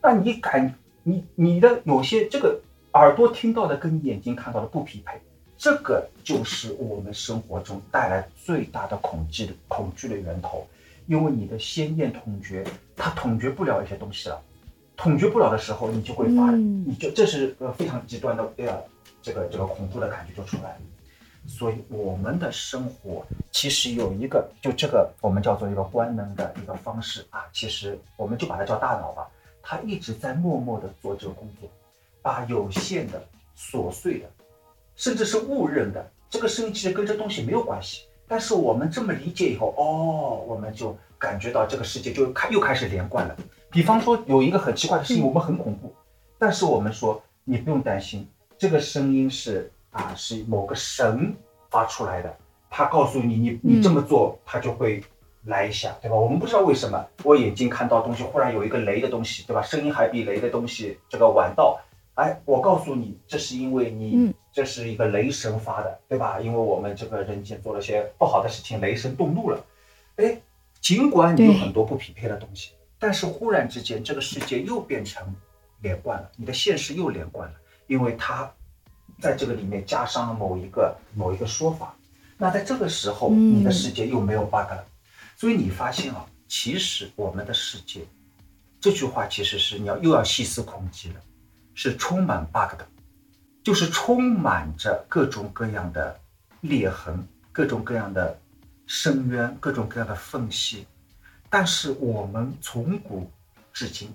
那你感你你的有些这个耳朵听到的跟眼睛看到的不匹配，这个就是我们生活中带来最大的恐惧的恐惧的源头，因为你的先验统觉它统觉不了一些东西了，统觉不了的时候，你就会发，你就这是个非常极端的呃这个这个恐怖的感觉就出来了。所以我们的生活其实有一个，就这个我们叫做一个官能的一个方式啊，其实我们就把它叫大脑吧，它一直在默默的做这个工作，把有限的、琐碎的，甚至是误认的这个声音，其实跟这东西没有关系。但是我们这么理解以后，哦，我们就感觉到这个世界就开又开始连贯了。比方说有一个很奇怪的事情，我们很恐怖，但是我们说你不用担心，这个声音是。啊，是某个神发出来的，他告诉你，你你这么做，他就会来一下，对吧？我们不知道为什么，我眼睛看到东西，忽然有一个雷的东西，对吧？声音还比雷的东西这个晚到，哎，我告诉你，这是因为你，这是一个雷神发的，对吧？因为我们这个人间做了些不好的事情，雷神动怒了，哎，尽管你有很多不匹配的东西，但是忽然之间，这个世界又变成连贯了，你的现实又连贯了，因为它。在这个里面加上了某一个某一个说法，那在这个时候，你的世界又没有 bug 了，所以你发现啊，其实我们的世界，这句话其实是你要又要细思恐极了，是充满 bug 的，就是充满着各种各样的裂痕、各种各样的深渊、各种各样的缝隙，但是我们从古至今。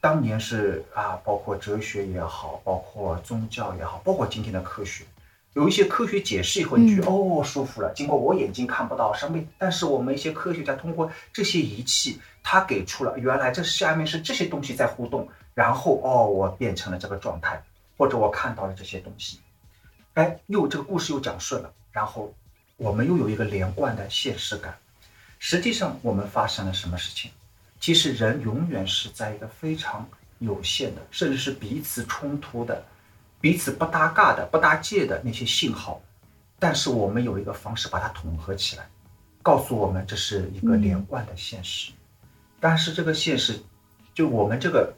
当年是啊，包括哲学也好，包括宗教也好，包括今天的科学，有一些科学解释以后，你觉得哦舒服了。尽管我眼睛看不到上面，但是我们一些科学家通过这些仪器，他给出了原来这下面是这些东西在互动，然后哦我变成了这个状态，或者我看到了这些东西，哎，又这个故事又讲顺了，然后我们又有一个连贯的现实感。实际上我们发生了什么事情？其实人永远是在一个非常有限的，甚至是彼此冲突的、彼此不搭嘎的、不搭界的那些信号，但是我们有一个方式把它统合起来，告诉我们这是一个连贯的现实。但是这个现实，就我们这个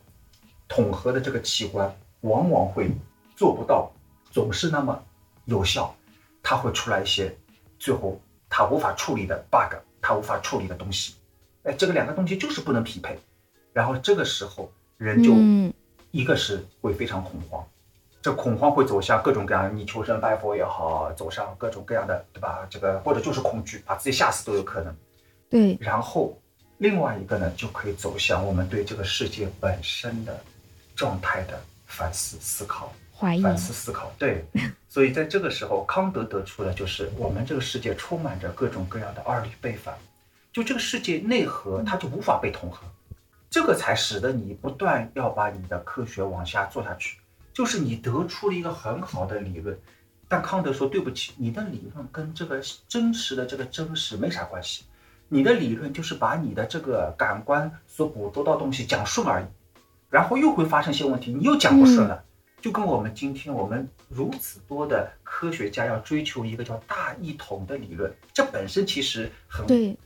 统合的这个器官，往往会做不到，总是那么有效，它会出来一些最后它无法处理的 bug，它无法处理的东西。哎，这个两个东西就是不能匹配，然后这个时候人就一个是会非常恐慌，这恐慌会走向各种各样，你求神拜佛也好，走上各种各样的，对吧？这个或者就是恐惧，把自己吓死都有可能。对，然后另外一个呢，就可以走向我们对这个世界本身的状态的反思思考。怀疑。反思思考，对，所以在这个时候，康德得出的就是我们这个世界充满着各种各样的二律背反，就这个世界内核它就无法被统合，这个才使得你不断要把你的科学往下做下去。就是你得出了一个很好的理论，但康德说对不起，你的理论跟这个真实的这个真实没啥关系，你的理论就是把你的这个感官所捕捉到东西讲顺而已，然后又会发生一些问题，你又讲不顺了。就跟我们今天我们如此多的科学家要追求一个叫大一统的理论，这本身其实很对。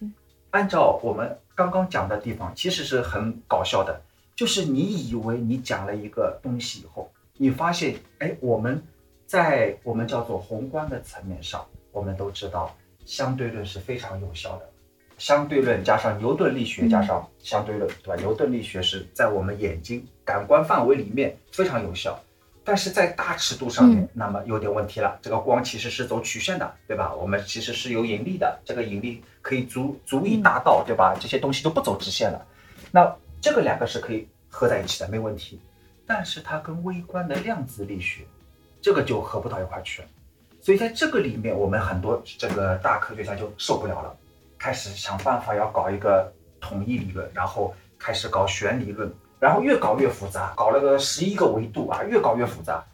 按照我们刚刚讲的地方，其实是很搞笑的。就是你以为你讲了一个东西以后，你发现，哎，我们在我们叫做宏观的层面上，我们都知道相对论是非常有效的。相对论加上牛顿力学加上相对论，对吧？牛顿力学是在我们眼睛感官范围里面非常有效。但是在大尺度上面，那么有点问题了。这个光其实是走曲线的，对吧？我们其实是有引力的，这个引力可以足足以大到，对吧？这些东西都不走直线了。那这个两个是可以合在一起的，没问题。但是它跟微观的量子力学，这个就合不到一块去了。所以在这个里面，我们很多这个大科学家就受不了了，开始想办法要搞一个统一理论，然后开始搞弦理论。然后越搞越复杂，搞了个十一个维度啊，越搞越复杂，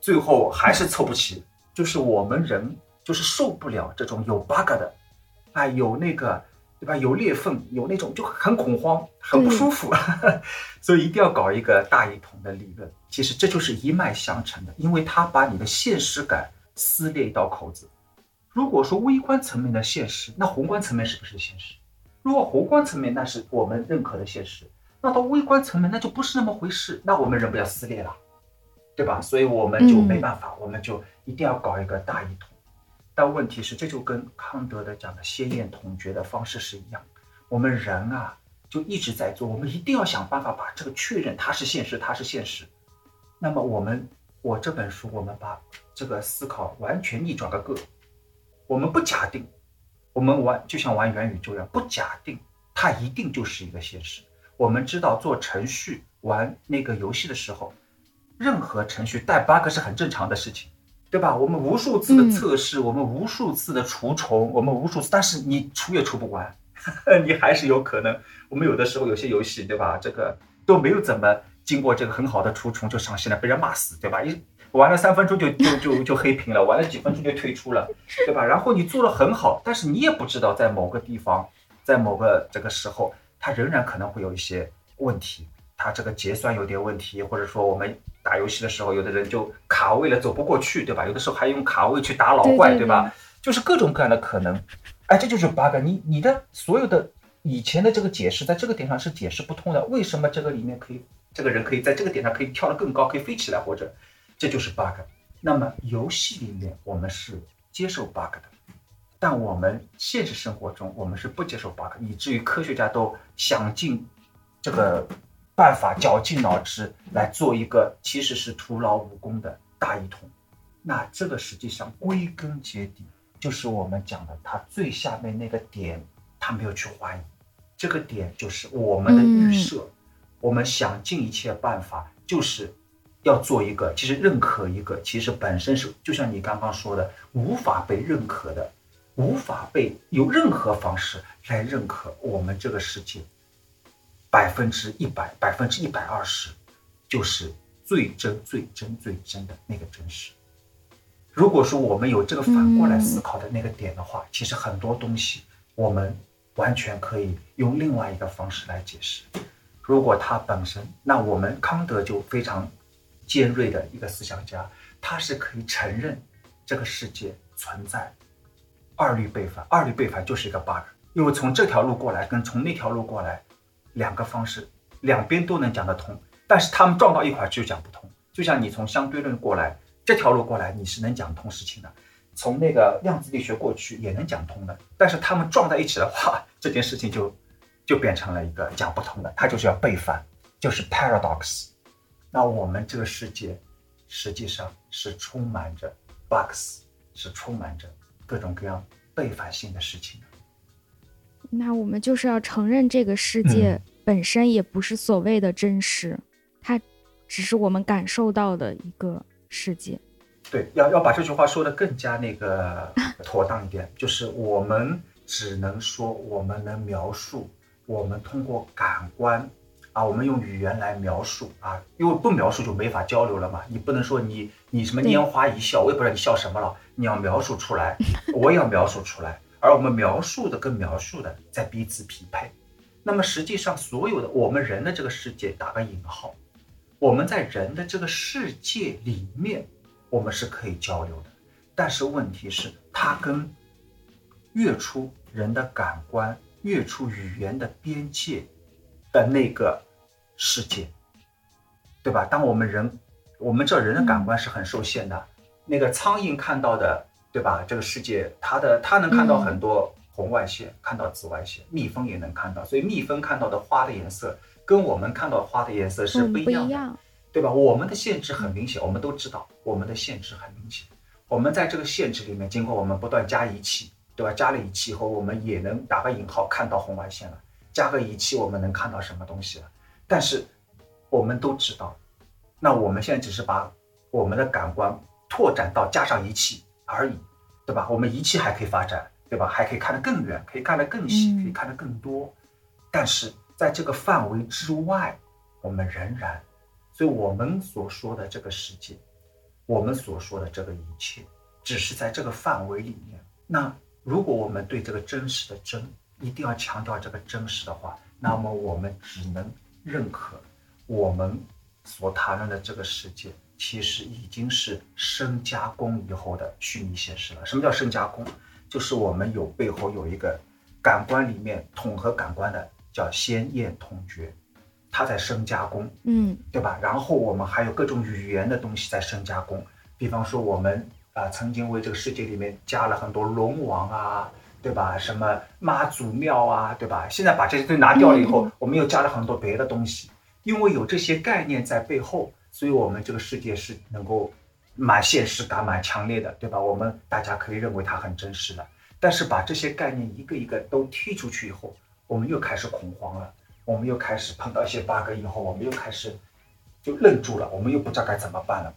最后还是凑不齐。就是我们人就是受不了这种有 bug 的，啊，有那个对吧？有裂缝，有那种就很恐慌，很不舒服，<laughs> 所以一定要搞一个大一统的理论。其实这就是一脉相承的，因为它把你的现实感撕裂一道口子。如果说微观层面的现实，那宏观层面是不是现实？如果宏观层面那是我们认可的现实。那到微观层面，那就不是那么回事。那我们人不要撕裂了，对吧？所以我们就没办法，我们就一定要搞一个大一统。但问题是，这就跟康德的讲的先验统觉的方式是一样。我们人啊，就一直在做，我们一定要想办法把这个确认它是现实，它是现实。那么我们，我这本书，我们把这个思考完全逆转个个。我们不假定，我们玩就像玩元宇宙一样，不假定它一定就是一个现实。我们知道做程序玩那个游戏的时候，任何程序带 bug 是很正常的事情，对吧？我们无数次的测试，我们无数次的除虫，我们无数次，但是你除也除不完，<laughs> 你还是有可能。我们有的时候有些游戏，对吧？这个都没有怎么经过这个很好的除虫就上线了，被人骂死，对吧？一玩了三分钟就就就就黑屏了，玩了几分钟就退出了，对吧？然后你做的很好，但是你也不知道在某个地方，在某个这个时候。它仍然可能会有一些问题，它这个结算有点问题，或者说我们打游戏的时候，有的人就卡位了走不过去，对吧？有的时候还用卡位去打老怪，对吧？就是各种各样的可能，哎，这就是 bug。你你的所有的以前的这个解释，在这个点上是解释不通的。为什么这个里面可以，这个人可以在这个点上可以跳得更高，可以飞起来，或者这就是 bug。那么游戏里面我们是接受 bug 的。但我们现实生活中，我们是不接受 bug，以至于科学家都想尽这个办法，绞尽脑汁来做一个其实是徒劳无功的大一统。那这个实际上归根结底就是我们讲的，它最下面那个点，他没有去怀疑。这个点就是我们的预设，我们想尽一切办法，就是要做一个，其实认可一个，其实本身是就像你刚刚说的，无法被认可的。无法被有任何方式来认可我们这个世界，百分之一百、百分之一百二十，就是最真、最真、最真的那个真实。如果说我们有这个反过来思考的那个点的话，其实很多东西我们完全可以用另外一个方式来解释。如果它本身，那我们康德就非常尖锐的一个思想家，他是可以承认这个世界存在。二律背反，二律背反就是一个 bug，因为从这条路过来跟从那条路过来，两个方式，两边都能讲得通，但是他们撞到一块就讲不通。就像你从相对论过来，这条路过来你是能讲通事情的，从那个量子力学过去也能讲通的，但是他们撞在一起的话，这件事情就就变成了一个讲不通的，它就是要背反，就是 paradox。那我们这个世界实际上是充满着 bugs，是充满着。各种各样背反性的事情，那我们就是要承认这个世界本身也不是所谓的真实，它只是我们感受到的一个世界。对，要要把这句话说的更加那个 <laughs> 妥当一点，就是我们只能说我们能描述，我们通过感官啊，我们用语言来描述啊，因为不描述就没法交流了嘛。你不能说你你什么拈花一笑，我也不知道你笑什么了，你要描述出来，<laughs> 我也要描述出来，而我们描述的跟描述的在彼此匹配。那么实际上，所有的我们人的这个世界打个引号，我们在人的这个世界里面。我们是可以交流的，但是问题是，它跟越出人的感官、越出语言的边界的那个世界，对吧？当我们人，我们这人的感官是很受限的。那个苍蝇看到的，对吧？这个世界，它的它能看到很多红外线，看到紫外线，蜜蜂也能看到。所以蜜蜂看到的花的颜色，跟我们看到花的颜色是不一样的。对吧？我们的限制很明显，我们都知道我们的限制很明显。我们在这个限制里面，经过我们不断加仪器，对吧？加了仪器以后，我们也能打个引号看到红外线了。加个仪器，我们能看到什么东西了？但是我们都知道，那我们现在只是把我们的感官拓展到加上仪器而已，对吧？我们仪器还可以发展，对吧？还可以看得更远，可以看得更细，可以看得更多。但是在这个范围之外，我们仍然。所以，我们所说的这个世界，我们所说的这个一切，只是在这个范围里面。那如果我们对这个真实的真一定要强调这个真实的话，那么我们只能认可我们所谈论的这个世界，其实已经是深加工以后的虚拟现实了。什么叫深加工？就是我们有背后有一个感官里面统合感官的，叫先验通觉。它在深加工，嗯，对吧？然后我们还有各种语言的东西在深加工，比方说我们啊曾经为这个世界里面加了很多龙王啊，对吧？什么妈祖庙啊，对吧？现在把这些都拿掉了以后，我们又加了很多别的东西，因为有这些概念在背后，所以我们这个世界是能够蛮现实感蛮强烈的，对吧？我们大家可以认为它很真实的，但是把这些概念一个一个都踢出去以后，我们又开始恐慌了。我们又开始碰到一些 bug 以后，我们又开始就愣住了，我们又不知道该怎么办了。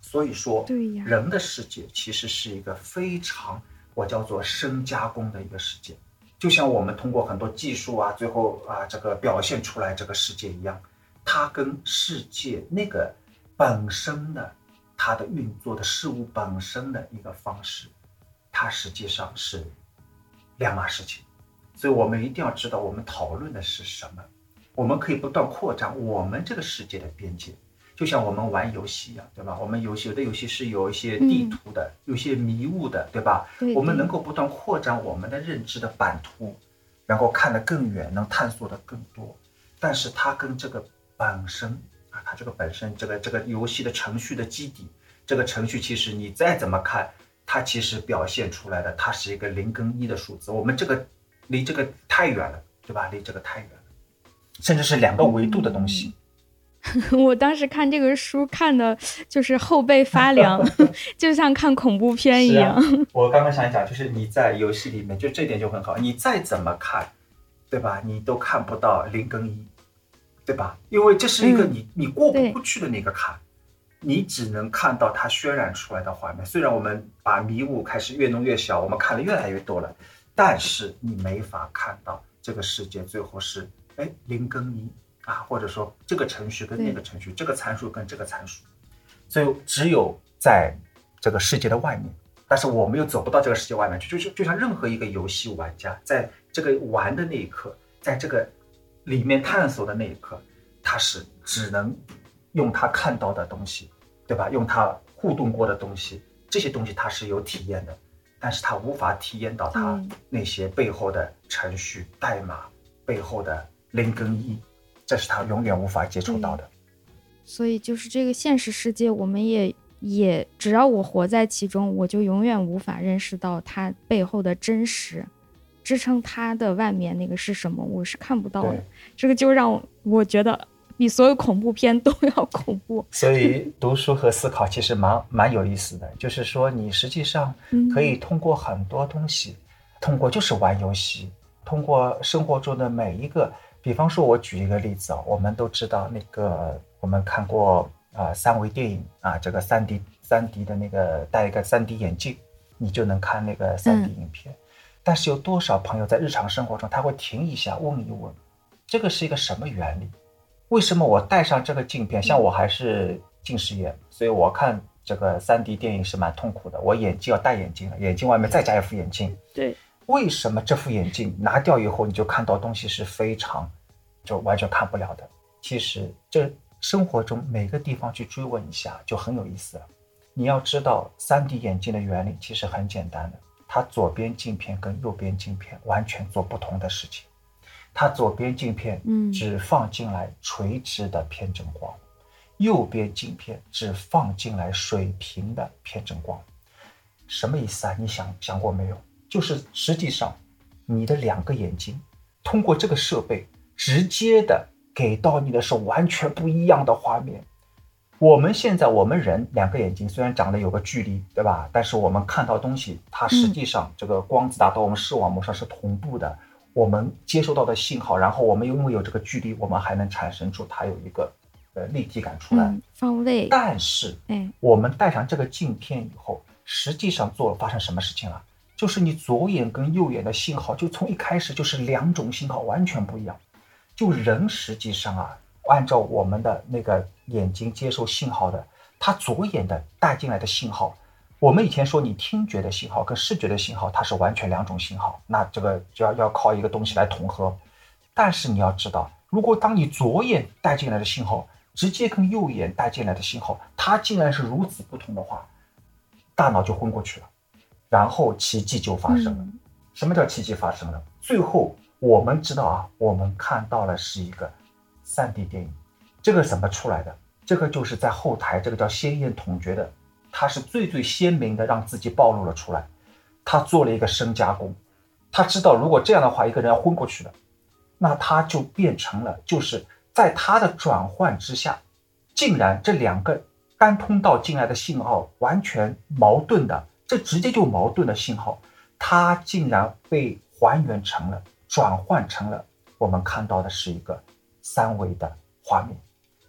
所以说，人的世界其实是一个非常我叫做深加工的一个世界，就像我们通过很多技术啊，最后啊这个表现出来这个世界一样，它跟世界那个本身的它的运作的事物本身的一个方式，它实际上是两码事情。所以我们一定要知道，我们讨论的是什么。我们可以不断扩张我们这个世界的边界，就像我们玩游戏一样，对吧？我们游戏有的游戏是有一些地图的，有些迷雾的，对吧？我们能够不断扩展我们的认知的版图，然后看得更远，能探索的更多。但是它跟这个本身啊，它这个本身这个这个游戏的程序的基底，这个程序其实你再怎么看，它其实表现出来的它是一个零跟一的数字。我们这个。离这个太远了，对吧？离这个太远了，甚至是两个维度的东西。<laughs> 我当时看这个书，看的就是后背发凉，<laughs> 就像看恐怖片一样。<laughs> 我刚刚想讲，就是你在游戏里面，就这点就很好。你再怎么看，对吧？你都看不到林更一，对吧？因为这是一个你你过不过去的那个坎，你只能看到它渲染出来的画面。虽然我们把迷雾开始越弄越小，我们看的越来越多了。但是你没法看到这个世界最后是哎林更一啊，或者说这个程序跟那个程序，这个参数跟这个参数，所以只有在这个世界的外面，但是我们又走不到这个世界外面去，就是就像任何一个游戏玩家在这个玩的那一刻，在这个里面探索的那一刻，他是只能用他看到的东西，对吧？用他互动过的东西，这些东西他是有体验的。但是他无法体验到他那些背后的程序代码背后的零跟一，这是他永远无法接触到的。所以就是这个现实世界，我们也也只要我活在其中，我就永远无法认识到它背后的真实，支撑它的外面那个是什么，我是看不到的。这个就让我觉得。比所有恐怖片都要恐怖，所以读书和思考其实蛮蛮有意思的。就是说，你实际上可以通过很多东西，通过就是玩游戏，通过生活中的每一个，比比方说，我举一个例子啊，我们都知道那个，我们看过啊三维电影啊，这个三 D 三 D 的那个戴一个三 D 眼镜，你就能看那个三 D 影片。但是有多少朋友在日常生活中他会停一下问一问，这个是一个什么原理？为什么我戴上这个镜片？像我还是近视眼，所以我看这个三 D 电影是蛮痛苦的。我眼镜要戴眼镜了，眼镜外面再加一副眼镜。对。为什么这副眼镜拿掉以后，你就看到东西是非常，就完全看不了的？其实这生活中每个地方去追问一下就很有意思了。你要知道，3D 眼镜的原理其实很简单的，它左边镜片跟右边镜片完全做不同的事情。它左边镜片只放进来垂直的偏振光，右边镜片只放进来水平的偏振光。什么意思啊？你想想过没有？就是实际上，你的两个眼睛通过这个设备直接的给到你的是完全不一样的画面。我们现在我们人两个眼睛虽然长得有个距离，对吧？但是我们看到东西，它实际上这个光子打到我们视网膜上是同步的。我们接收到的信号，然后我们又因为有这个距离，我们还能产生出它有一个呃立体感出来，方位。但是，哎，我们戴上这个镜片以后，实际上做发生什么事情了？就是你左眼跟右眼的信号，就从一开始就是两种信号，完全不一样。就人实际上啊，按照我们的那个眼睛接受信号的，它左眼的带进来的信号，我们以前说你听觉的信号跟视觉的信号，它是完全两种信号，那这个就要要靠一个东西来统合。但是你要知道，如果当你左眼带进来的信号直接跟右眼带进来的信号，它竟然是如此不同的话，大脑就昏过去了。然后奇迹就发生了。什么叫奇迹发生了？最后我们知道啊，我们看到了是一个 3D 电影。这个怎么出来的？这个就是在后台，这个叫鲜艳统觉的，他是最最鲜明的，让自己暴露了出来。他做了一个深加工，他知道如果这样的话，一个人要昏过去的，那他就变成了，就是在他的转换之下，竟然这两个单通道进来的信号完全矛盾的。这直接就矛盾的信号，他竟然被还原成了，转换成了我们看到的是一个三维的画面。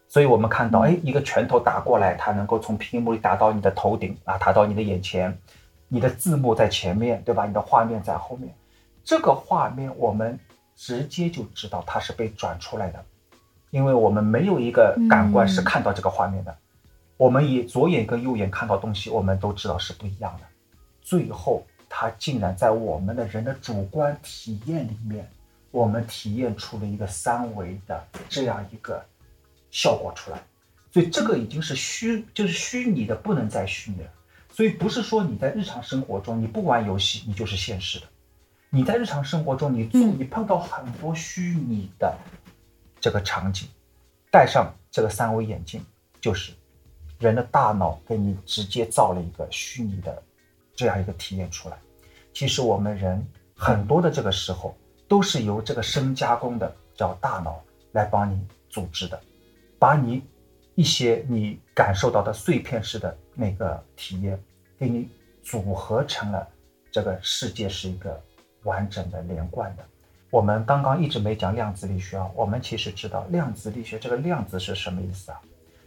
所以，我们看到，哎，一个拳头打过来，它能够从屏幕里打到你的头顶啊，打到你的眼前，你的字幕在前面，对吧？你的画面在后面，这个画面我们直接就知道它是被转出来的，因为我们没有一个感官是看到这个画面的。我们以左眼跟右眼看到东西，我们都知道是不一样的。最后，它竟然在我们的人的主观体验里面，我们体验出了一个三维的这样一个效果出来。所以这个已经是虚，就是虚拟的，不能再虚拟了。所以不是说你在日常生活中你不玩游戏，你就是现实的。你在日常生活中，你做你碰到很多虚拟的这个场景，戴上这个三维眼镜就是。人的大脑给你直接造了一个虚拟的这样一个体验出来。其实我们人很多的这个时候都是由这个深加工的叫大脑来帮你组织的，把你一些你感受到的碎片式的那个体验给你组合成了这个世界是一个完整的连贯的。我们刚刚一直没讲量子力学啊，我们其实知道量子力学这个量子是什么意思啊？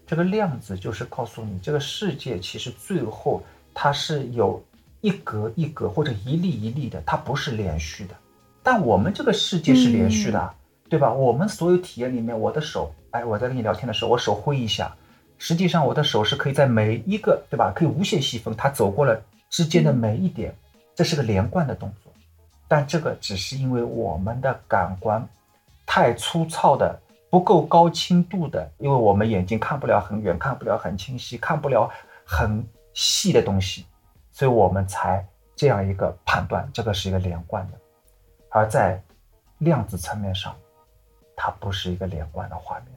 这个量子就是告诉你，这个世界其实最后它是有一格一格或者一粒一粒的，它不是连续的。但我们这个世界是连续的，对吧？我们所有体验里面，我的手，哎，我在跟你聊天的时候，我手挥一下，实际上我的手是可以在每一个，对吧？可以无限细分，它走过了之间的每一点，这是个连贯的动作。但这个只是因为我们的感官太粗糙的。不够高清度的，因为我们眼睛看不了很远，看不了很清晰，看不了很细的东西，所以我们才这样一个判断，这个是一个连贯的。而在量子层面上，它不是一个连贯的画面。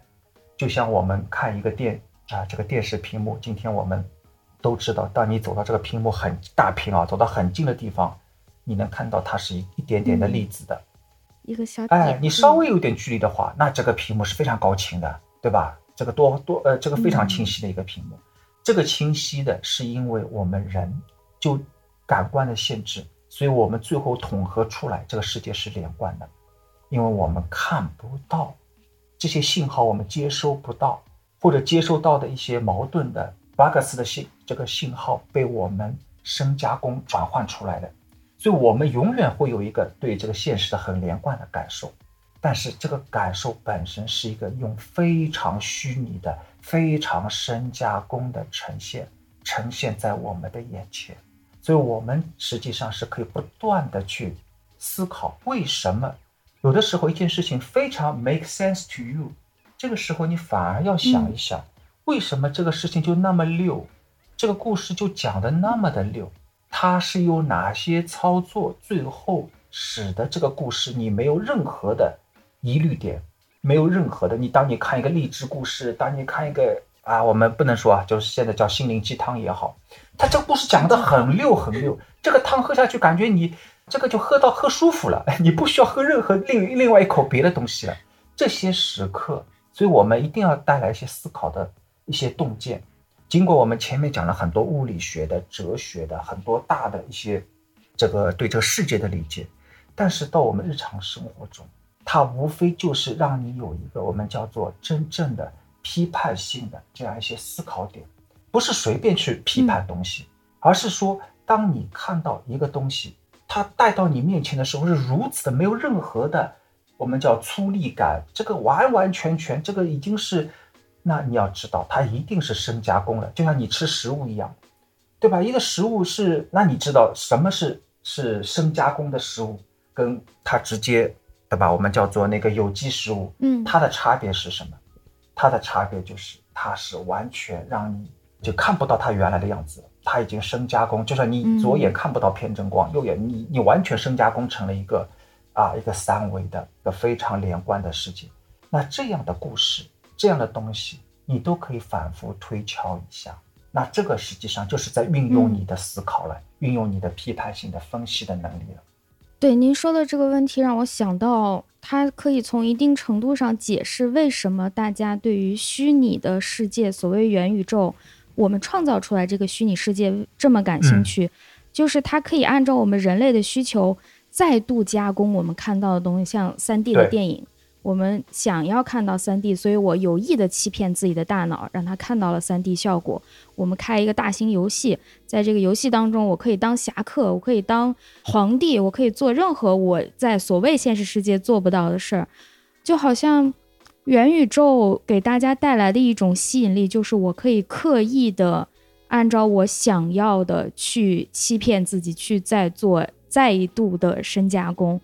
就像我们看一个电啊，这个电视屏幕，今天我们都知道，当你走到这个屏幕很大屏啊，走到很近的地方，你能看到它是一一点点的粒子的。一个小哎，你稍微有点距离的话，那这个屏幕是非常高清的，对吧？这个多多呃，这个非常清晰的一个屏幕。这个清晰的是因为我们人就感官的限制，所以我们最后统合出来这个世界是连贯的。因为我们看不到这些信号，我们接收不到，或者接收到的一些矛盾的巴克斯的信，这个信号被我们深加工转换出来的，所以我们永远会有一个对这个现实的很连贯的感受。但是这个感受本身是一个用非常虚拟的、非常深加工的呈现，呈现在我们的眼前，所以我们实际上是可以不断的去思考，为什么有的时候一件事情非常 make sense to you，这个时候你反而要想一想，为什么这个事情就那么溜，这个故事就讲的那么的溜，它是有哪些操作，最后使得这个故事你没有任何的。疑虑点没有任何的。你当你看一个励志故事，当你看一个啊，我们不能说啊，就是现在叫心灵鸡汤也好，他这个故事讲的很溜很溜，这个汤喝下去，感觉你这个就喝到喝舒服了，<laughs> 你不需要喝任何另另外一口别的东西了。这些时刻，所以我们一定要带来一些思考的一些洞见。经过我们前面讲了很多物理学的、哲学的很多大的一些这个对这个世界的理解，但是到我们日常生活中。它无非就是让你有一个我们叫做真正的批判性的这样一些思考点，不是随便去批判东西，而是说，当你看到一个东西，它带到你面前的时候是如此的没有任何的我们叫粗粝感，这个完完全全这个已经是，那你要知道它一定是深加工了，就像你吃食物一样，对吧？一个食物是，那你知道什么是是深加工的食物，跟它直接。对吧？我们叫做那个有机食物，嗯，它的差别是什么？它的差别就是它是完全让你就看不到它原来的样子，它已经深加工，就算你左眼看不到偏振光，右眼你你完全深加工成了一个啊一个三维的一个非常连贯的世界。那这样的故事，这样的东西，你都可以反复推敲一下。那这个实际上就是在运用你的思考了，运用你的批判性的分析的能力了。对您说的这个问题，让我想到，它可以从一定程度上解释为什么大家对于虚拟的世界，所谓元宇宙，我们创造出来这个虚拟世界这么感兴趣，就是它可以按照我们人类的需求再度加工我们看到的东西，像三 D 的电影。我们想要看到三 D，所以我有意的欺骗自己的大脑，让他看到了三 D 效果。我们开一个大型游戏，在这个游戏当中，我可以当侠客，我可以当皇帝，我可以做任何我在所谓现实世界做不到的事儿。就好像元宇宙给大家带来的一种吸引力，就是我可以刻意的按照我想要的去欺骗自己，去再做再一度的深加工。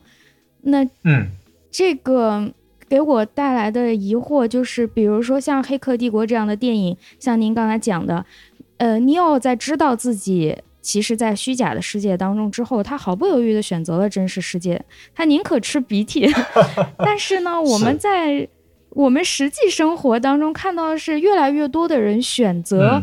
那嗯，这个。给我带来的疑惑就是，比如说像《黑客帝国》这样的电影，像您刚才讲的，呃，尼奥在知道自己其实，在虚假的世界当中之后，他毫不犹豫地选择了真实世界，他宁可吃鼻涕。<laughs> 但是呢，我们在我们实际生活当中看到的是，越来越多的人选择。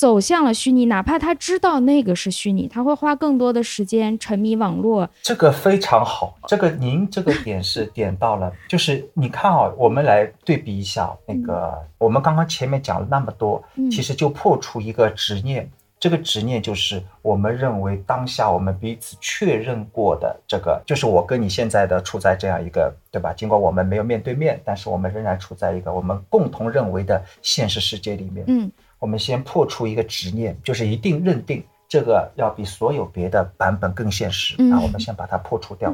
走向了虚拟，哪怕他知道那个是虚拟，他会花更多的时间沉迷网络。这个非常好，这个您这个点是 <laughs> 点到了，就是你看啊，我们来对比一下那个，我们刚刚前面讲了那么多，其实就破除一个执念，这个执念就是我们认为当下我们彼此确认过的这个，就是我跟你现在的处在这样一个，对吧？尽管我们没有面对面，但是我们仍然处在一个我们共同认为的现实世界里面。嗯。我们先破除一个执念，就是一定认定这个要比所有别的版本更现实。啊，我们先把它破除掉。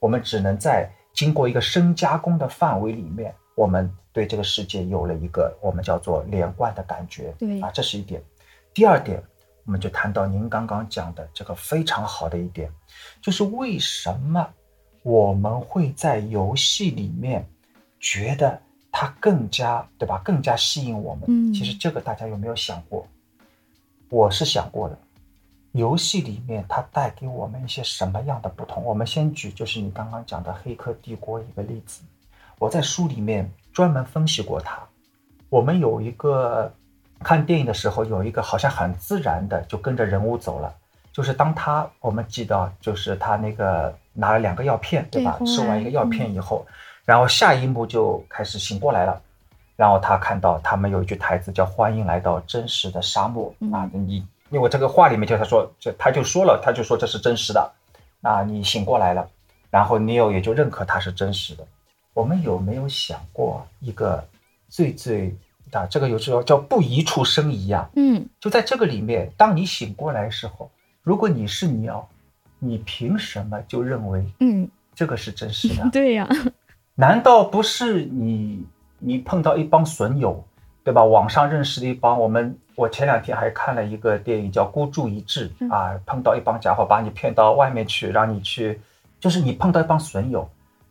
我们只能在经过一个深加工的范围里面，我们对这个世界有了一个我们叫做连贯的感觉。对啊，这是一点。第二点，我们就谈到您刚刚讲的这个非常好的一点，就是为什么我们会在游戏里面觉得。它更加对吧？更加吸引我们。嗯，其实这个大家有没有想过？我是想过的。游戏里面它带给我们一些什么样的不同？我们先举就是你刚刚讲的《黑客帝国》一个例子。我在书里面专门分析过它。我们有一个看电影的时候，有一个好像很自然的就跟着人物走了。就是当他我们记得，就是他那个拿了两个药片，对吧？吃完一个药片以后。然后下一幕就开始醒过来了，然后他看到他们有一句台词叫“欢迎来到真实的沙漠”啊，你因为这个话里面就他说这他就说了，他就说这是真实的，啊，你醒过来了，然后 Neil 也就认可它是真实的，我们有没有想过一个最最啊，这个有时候叫不宜出生疑啊，嗯，就在这个里面，当你醒过来的时候，如果你是鸟，你凭什么就认为嗯，这个是真实的？<laughs> 对呀，难道不是你你碰到一帮损友，对吧？网上认识的一帮我们，我前两天还看了一个电影叫《孤注一掷》嗯啊，碰到一帮家伙把你骗到外面去，让你去，就是你碰到一帮损友，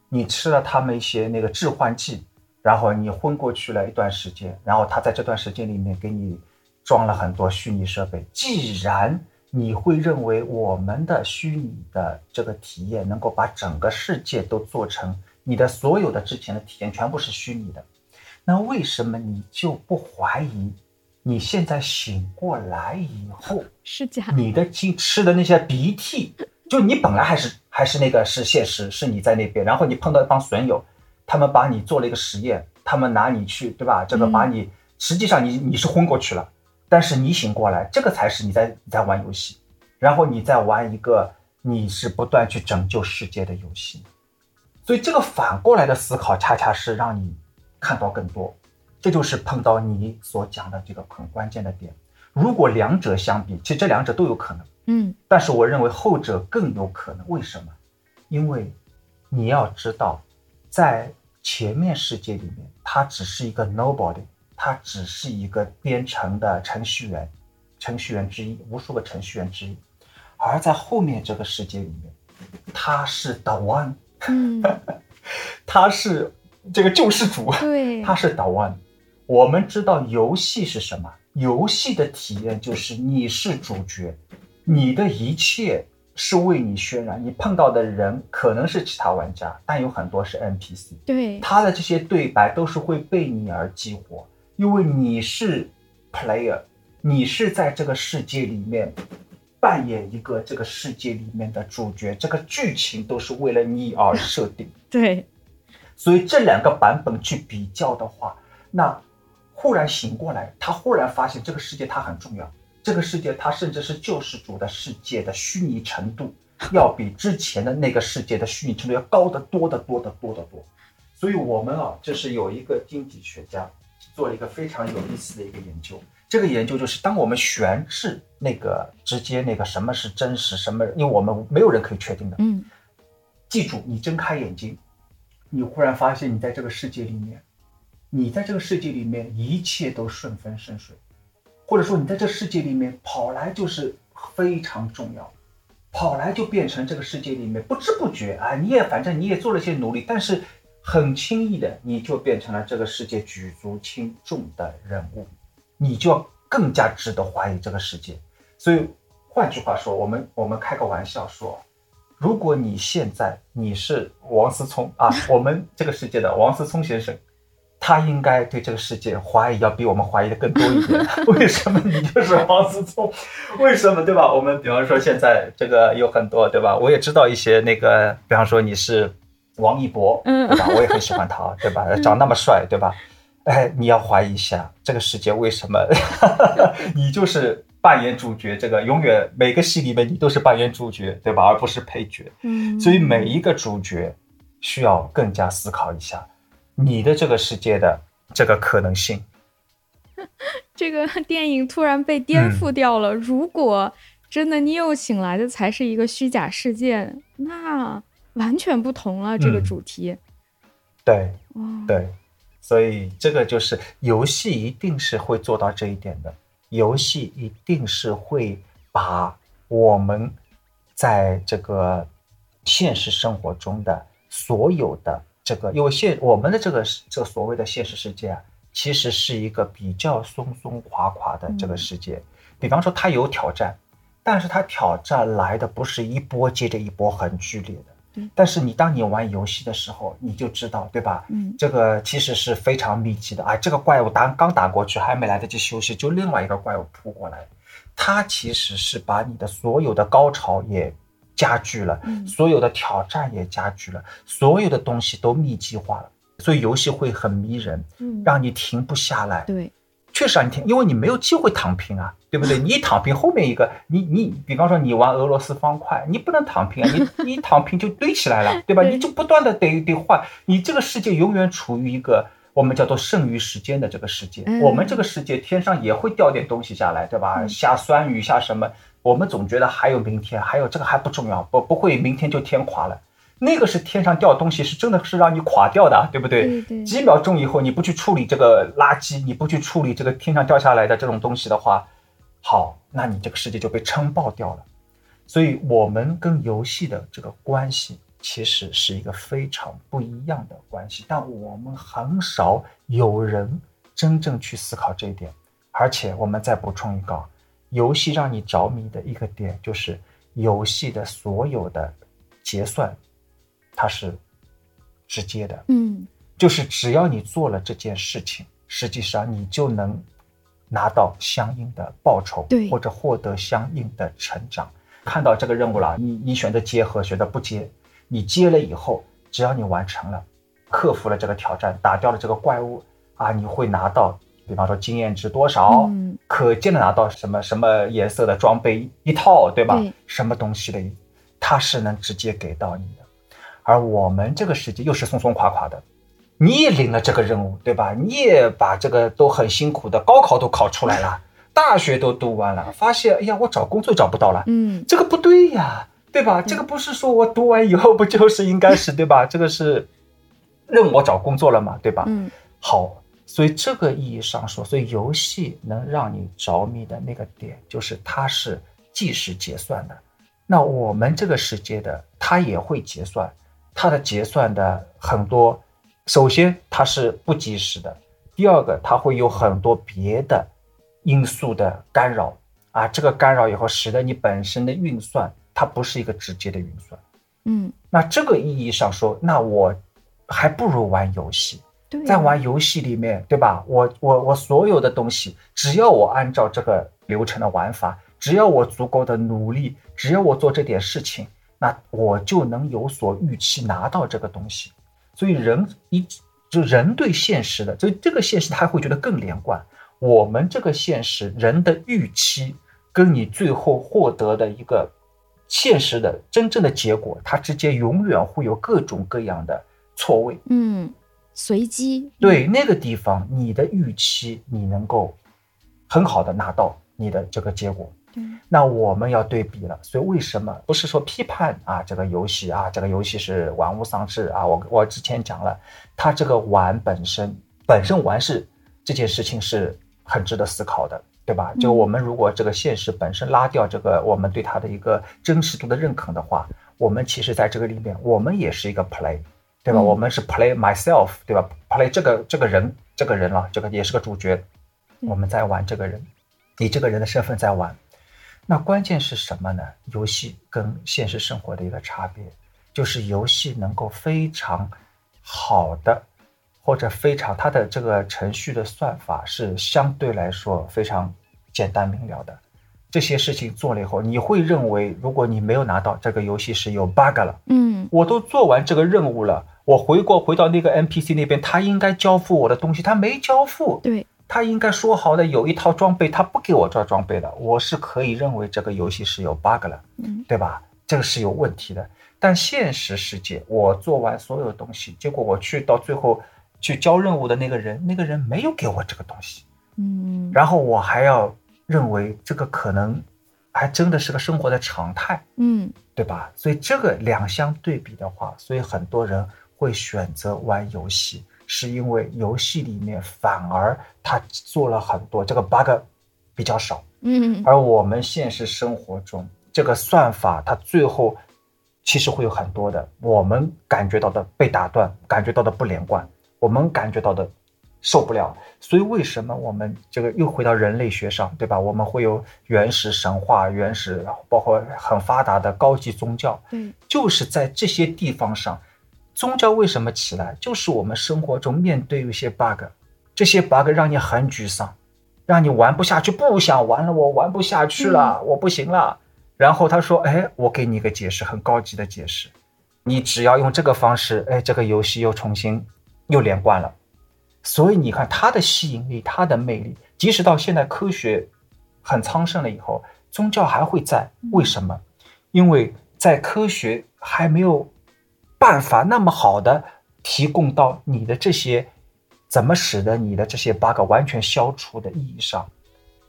你吃了他们一些那个致幻剂，然后你昏过去了一段时间，然后他在这段时间里面给你装了很多虚拟设备。既然你会认为我们的虚拟的这个体验能够把整个世界都做成你的所有的之前的体验全部是虚拟的，那为什么你就不怀疑你现在醒过来以后，是假，你的经吃的那些鼻涕，就你本来还是还是那个是现实，是你在那边，然后你碰到一帮损友，他们把你做了一个实验，他们拿你去，对吧？这个嗯。把你，实际上你你是昏过去了，但是你醒过来，这个才是你在你在玩游戏，然后你在玩一个你是不断去拯救世界的游戏，所以这个反过来的思考，恰恰是让你看到更多。这就是碰到你所讲的这个很关键的点。如果两者相比，其实这两者都有可能，嗯但是我认为后者更有可能。为什么？因为你要知道，在前面世界里面，他只是一个 nobody，他只是一个编程的程序员，程序员之一，无数个程序员之一。而在后面这个世界里面，他是 the one，嗯，<laughs> 他是这个救世主。对，他是岛湾。我们知道游戏是什么？游戏的体验就是你是主角，你的一切是为你渲染。你碰到的人可能是其他玩家，但有很多是 NPC，对，他的这些对白都是会被你而激活，因为你是 player，你是在这个世界里面扮演一个这个世界里面的主角，这个剧情都是为了你而设定。对，所以这两个版本去比较的话，那忽然醒过来，他忽然发现这个世界它很重要，这个世界它甚至是救世主的世界的虚拟程度，要比之前的那个世界的虚拟程度要高得多得多得多得多。所以我们啊，就是有一个经济学家做了一个非常有意思的一个研究。这个研究就是，当我们悬置那个直接那个什么是真实，什么，因为我们没有人可以确定的，嗯。记住，你睁开眼睛，你忽然发现你在这个世界里面，你在这个世界里面一切都顺风顺水，或者说你在这世界里面跑来就是非常重要，跑来就变成这个世界里面不知不觉啊，你也反正你也做了些努力，但是很轻易的你就变成了这个世界举足轻重的人物，你就要更加值得怀疑这个世界。所以换句话说，我们我们开个玩笑说。如果你现在你是王思聪啊，<laughs> 我们这个世界的王思聪先生，他应该对这个世界怀疑要比我们怀疑的更多一点。<laughs> 为什么你就是王思聪？为什么对吧？我们比方说现在这个有很多对吧？我也知道一些那个，比方说你是王一博，嗯对吧？我也很喜欢他，对吧？长那么帅，对吧？哎，你要怀疑一下这个世界为什么 <laughs> 你就是扮演主角，这个永远每个戏里面你都是扮演主角，对吧？而不是配角。嗯，所以每一个主角需要更加思考一下你的这个世界的这个可能性。<laughs> 这个电影突然被颠覆掉嗯了。如果真的你又醒来的才是一个虚假世界，那完全不同了。这个嗯主题，对哇，对，所以这个就是游戏一定是会做到这一点的。游戏一定是会把我们在这个现实生活中的所有的这个，因为现我们的这个这个所谓的现实世界啊，其实是一个比较松松垮垮的这个世界。比方说，它有挑战，但是它挑战来的不是一波接着一波很剧烈的。对但是你当你玩游戏的时候，你就知道，对吧？嗯。这个其实是非常密集的。啊！这个怪物打刚打过去，还没来得及休息，就另外一个怪物扑过来，它其实是把你的所有的高潮也加剧了，嗯。所有的挑战也加剧了，所有的东西都密集化了，所以游戏会很迷人，嗯，让你停不下来。对，确实啊你听，因为你没有机会躺平啊，对不对？<laughs> 你一躺平，后面一个你你，比方说你玩俄罗斯方块，你不能躺平啊，你 <laughs> 你躺平就堆起来了，<laughs> 对吧？你就不断的得得换，你这个世界永远处于一个我们叫做剩余时间的这个世界。我们这个世界天上也会掉点东西下来，对吧？下酸雨下什么，我们总觉得还有明天，还有这个还不重要，不不会明天就天垮了。那个是天上掉东西，是真的是让你垮掉的，对不对？几秒钟以后，你不去处理这个垃圾，你不去处理这个天上掉下来的这种东西的话，好，那你这个世界就被撑爆掉了。所以，我们跟游戏的这个关系其实是一个非常不一样的关系，但我们很少有人真正去思考这一点。而且，我们再补充一个，游戏让你着迷的一个点，就是游戏的所有的结算。它是直接的，嗯，就是只要你做了这件事情，实际上你就能拿到相应的报酬，对，或者获得相应的成长。看到这个任务了，你你选择接和选择不接，你接了以后，只要你完成了，克服了这个挑战，打掉了这个怪物啊，你会拿到，比方说经验值多少，嗯可见的拿到什么什么颜色的装备一套，对吧？什么东西的，它是能直接给到你的。而我们这个世界又是松松垮垮的，你也领了这个任务，对吧？你也把这个都很辛苦的高考都考出来了，大学都读完了，发现哎呀，我找工作找不到了，嗯，这个不对呀，对吧？这个不是说我读完以后不就是应该是 <laughs> 对吧？这个是任我找工作了嘛，对吧？嗯，好，所以这个意义上说，所以游戏能让你着迷的那个点，就是它是计时结算的。那我们这个世界的它也会结算。它的结算的很多，首先它是不及时的，第二个它会有很多别的因素的干扰啊，这个干扰以后使得你本身的运算它不是一个直接的运算，嗯，那这个意义上说，那我还不如玩游戏，在玩游戏里面，对吧？我我我所有的东西，只要我按照这个流程的玩法，只要我足够的努力，只要我做这点事情。那我就能有所预期拿到这个东西，所以人一就人对现实的，所以这个现实他会觉得更连贯。我们这个现实人的预期跟你最后获得的一个现实的真正的结果，它之间永远会有各种各样的错位。嗯，随机。对那个地方，你的预期你能够很好的拿到你的这个结果。那我们要对比了，所以为什么不是说批判啊？这个游戏啊，这个游戏是玩物丧志啊！我我之前讲了，它这个玩本身本身玩是这件事情是很值得思考的，对吧？就我们如果这个现实本身拉掉这个我们对它的一个真实度的认可的话，我们其实在这个里面，我们也是一个 play，对吧？我们是 play myself，对吧？play 这个这个人这个人了，这个也是个主角，我们在玩这个人，以这个人的身份在玩。那关键是什么呢？游戏跟现实生活的一个差别，就是游戏能够非常好的，或者非常它的这个程序的算法是相对来说非常简单明了的。这些事情做了以后，你会认为，如果你没有拿到这个游戏是有 bug 了，嗯，我都做完这个任务了，我回过回到那个 NPC 那边，他应该交付我的东西，他没交付，对。他应该说好的有一套装备，他不给我这装备的，我是可以认为这个游戏是有 bug 了，嗯，对吧？这个是有问题的。但现实世界，我做完所有东西，结果我去到最后去交任务的那个人，那个人没有给我这个东西，嗯，然后我还要认为这个可能还真的是个生活的常态，嗯，对吧？所以这个两相对比的话，所以很多人会选择玩游戏。是因为游戏里面反而他做了很多这个 bug 比较少，嗯，而我们现实生活中这个算法它最后其实会有很多的我们感觉到的被打断，感觉到的不连贯，我们感觉到的受不了。所以为什么我们这个又回到人类学上，对吧？我们会有原始神话、原始包括很发达的高级宗教，嗯，就是在这些地方上。宗教为什么起来？就是我们生活中面对一些 bug，这些 bug 让你很沮丧，让你玩不下去，不想玩了，我玩不下去了，我不行了。然后他说：“哎，我给你一个解释，很高级的解释，你只要用这个方式，哎，这个游戏又重新又连贯了。所以你看它的吸引力，它的魅力即使到现在科学很昌盛了以后，宗教还会在。为什么？因为在科学还没有办法那么好的提供到你的这些怎么使得你的这些 bug 完全消除的意义上，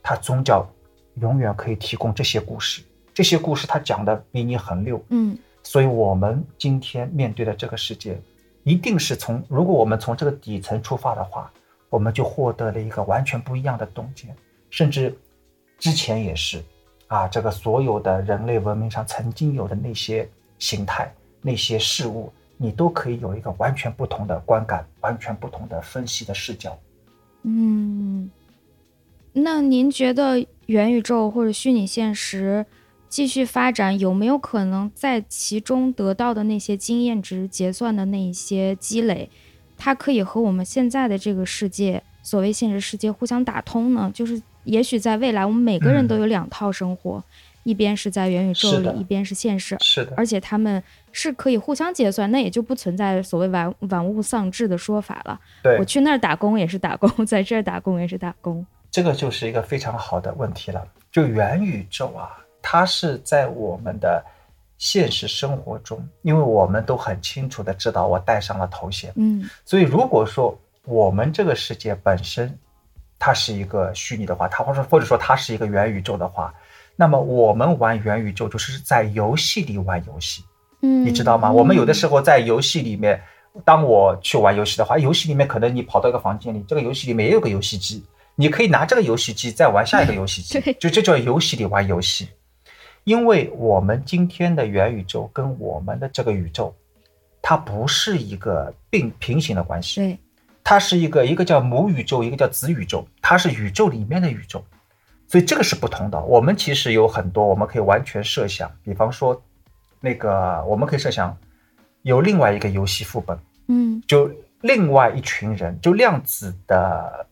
它宗教永远可以提供这些故事。这些故事它讲的比你很溜。嗯，所以我们今天面对的这个世界，一定是从如果我们从这个底层出发的话。我们就获得了一个完全不一样的洞见，甚至之前也是，啊，这个所有的人类文明上曾经有的那些形态、那些事物，你都可以有一个完全不同的观感、完全不同的分析的视角。嗯，那您觉得元宇宙或者虚拟现实继续发展，有没有可能在其中得到的那些经验值结算的那一些积累？它可以和我们现在的这个世界，所谓现实世界互相打通呢？就是也许在未来，我们每个人都有两套生活，一边是在元宇宙里，一边是现实。是的。而且他们是可以互相结算，那也就不存在所谓玩玩物丧志的说法了。对，我去那儿打工也是打工，<laughs> 在这儿打工也是打工。这个就是一个非常好的问题了。就元宇宙啊，它是在我们的。现实生活中，因为我们都很清楚的知道，我戴上了头衔，嗯，所以如果说我们这个世界本身它是一个虚拟的话，它或者或者说它是一个元宇宙的话，那么我们玩元宇宙就是在游戏里玩游戏，嗯，你知道吗？我们有的时候在游戏里面，当我去玩游戏的话，游戏里面可能你跑到一个房间里，这个游戏里面也有个游戏机，你可以拿这个游戏机再玩下一个游戏机，<laughs> 就这叫游戏里玩游戏。因为我们今天的元宇宙跟我们的这个宇宙，它不是一个并平行的关系，对，它是一个一个叫母宇宙，一个叫子宇宙，它是宇宙里面的宇宙，所以这个是不同的。我们其实有很多，我们可以完全设想，比方说，那个我们可以设想有另外一个游戏副本，嗯，就另外一群人，就量子的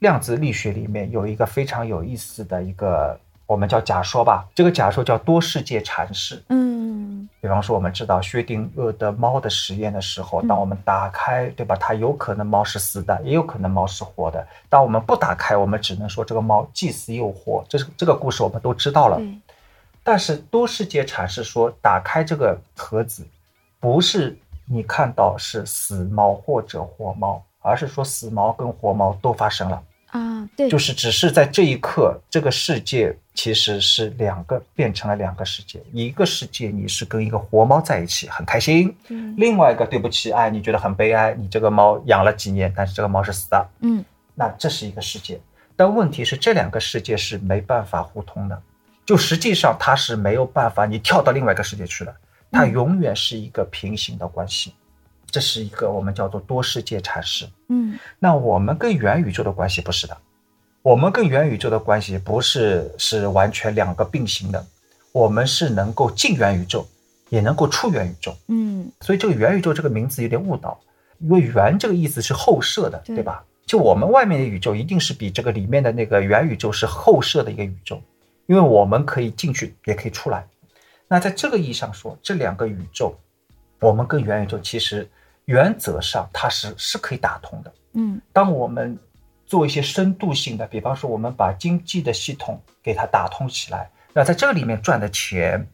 量子力学里面有一个非常有意思的一个。我们叫假说吧，这个假说叫多世界阐释。嗯，比方说，我们知道薛定谔的猫的实验的时候，当我们打开，对吧？它有可能猫是死的，也有可能猫是活的。当我们不打开，我们只能说这个猫既死又活。这是这个故事我们都知道了。但是多世界阐释说，打开这个盒子，不是你看到是死猫或者活猫，而是说死猫跟活猫都发生了。啊，对，就是只是在这一刻，这个世界其实是两个变成了两个世界，一个世界你是跟一个活猫在一起很开心，嗯，另外一个对不起，哎，你觉得很悲哀，你这个猫养了几年，但是这个猫是死的，嗯，那这是一个世界，但问题是这两个世界是没办法互通的，就实际上它是没有办法你跳到另外一个世界去了，它永远是一个平行的关系。这是一个我们叫做多世界阐释。嗯，那我们跟元宇宙的关系不是的，我们跟元宇宙的关系不是是完全两个并行的，我们是能够进元宇宙，也能够出元宇宙。嗯，所以这个元宇宙这个名字有点误导，因为元这个意思是后设的，对吧？就我们外面的宇宙一定是比这个里面的那个元宇宙是后设的一个宇宙，因为我们可以进去，也可以出来。那在这个意义上说，这两个宇宙，我们跟元宇宙其实。原则上它是是可以打通的，嗯，当我们做一些深度性的，比方说我们把经济的系统给它打通起来，那在这里面赚的钱，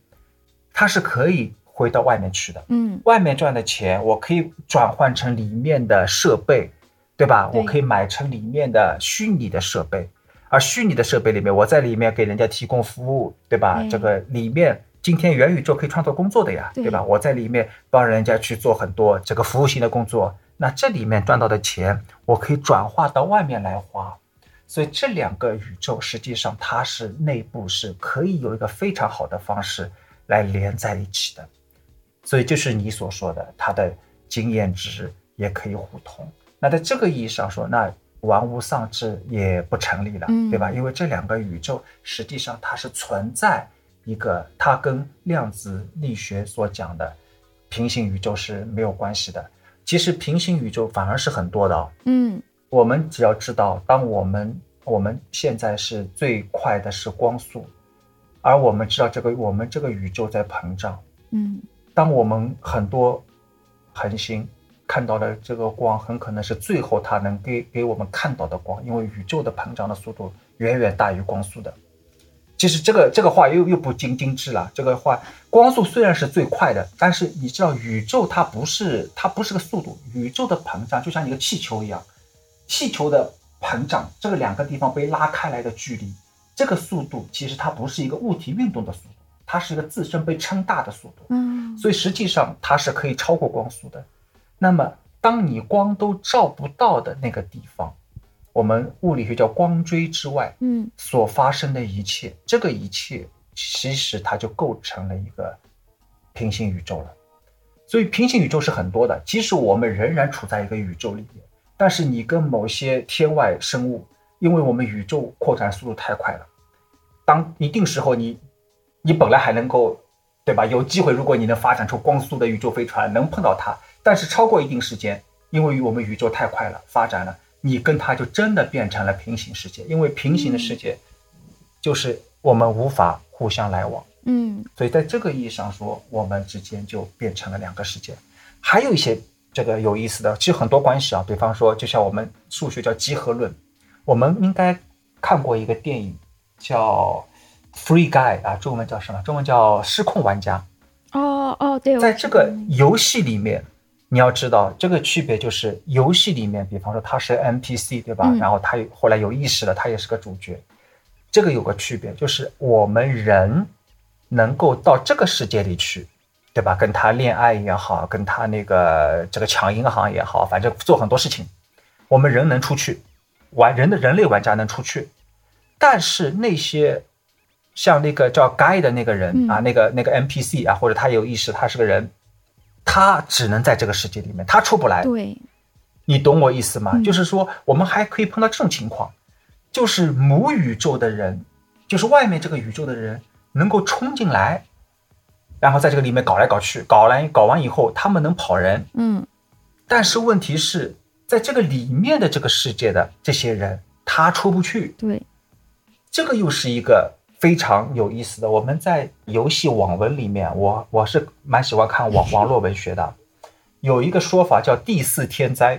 它是可以回到外面去的，嗯，外面赚的钱我可以转换成里面的设备，对吧？我可以买成里面的虚拟的设备，而虚拟的设备里面，我在里面给人家提供服务，对吧？这个里面。今天元宇宙可以创造工作的呀，对吧？我在里面帮人家去做很多这个服务型的工作，那这里面赚到的钱，我可以转化到外面来花。所以这两个宇宙实际上它是内部是可以有一个非常好的方式来连在一起的。所以就是你所说的，它的经验值也可以互通。那在这个意义上说，那玩物丧志也不成立了，对吧？因为这两个宇宙实际上它是存在。一个，它跟量子力学所讲的平行宇宙是没有关系的。其实平行宇宙反而是很多的。哦嗯，我们只要知道，当我们我们现在是最快的是光速，而我们知道这个我们这个宇宙在膨胀。嗯，当我们很多恒星。看到的这个光，很可能是最后它能给给我们看到的光，因为宇宙的膨胀的速度远远大于光速的。其实这个这个话又又不精精致了。这个话，光速虽然是最快的，但是你知道宇宙它不是它不是个速度，宇宙的膨胀就像一个气球一样，气球的膨胀这个两个地方被拉开来的距离，这个速度其实它不是一个物体运动的速度，它是一个自身被撑大的速度。嗯，所以实际上它是可以超过光速的。那么当你光都照不到的那个地方。我们物理学叫光锥之外，嗯，所发生的一切，这个一切其实它就构成了一个平行宇宙了。所以平行宇宙是很多的，即使我们仍然处在一个宇宙里面，但是你跟某些天外生物，因为我们宇宙扩展速度太快了，当一定时候你你本来还能够，对吧？有机会，如果你能发展出光速的宇宙飞船，能碰到它，但是超过一定时间，因为我们宇宙太快了，发展了。你跟它就真的变成了平行世界，因为平行的世界就是我们无法互相来往，嗯，所以在这个意义上说，我们之间就变成了两个世界。还有一些这个有意思的，其实很多关系啊，比方说，就像我们数学叫集合论，我们应该看过一个电影叫《Free Guy》啊，中文叫什么？中文叫《失控玩家》。哦哦，对，在这个游戏里面。你要知道，这个区别就是游戏里面，比方说他是 NPC，对吧？然后他后来有意识了，他也是个主角。这个有个区别，就是我们人能够到这个世界里去，对吧？跟他恋爱也好，跟他那个这个抢银行也好，反正做很多事情，我们人能出去玩，人的人类玩家能出去。但是那些像那个叫 Guy 的那个人啊，那个那个 NPC 啊，或者他有意识，他是个人。他只能在这个世界里面，他出不来。对，你懂我意思吗？就是说，我们还可以碰到这种情况，就是母宇宙的人，就是外面这个宇宙的人，能够冲进来，然后在这个里面搞来搞去，搞来搞完以后，他们能跑人。嗯，但是问题是在这个里面的这个世界的这些人，他出不去。对，这个又是一个。非常有意思的，我们在游戏网文里面，我我是蛮喜欢看网 <laughs> 网络文学的，有一个说法叫第四天灾，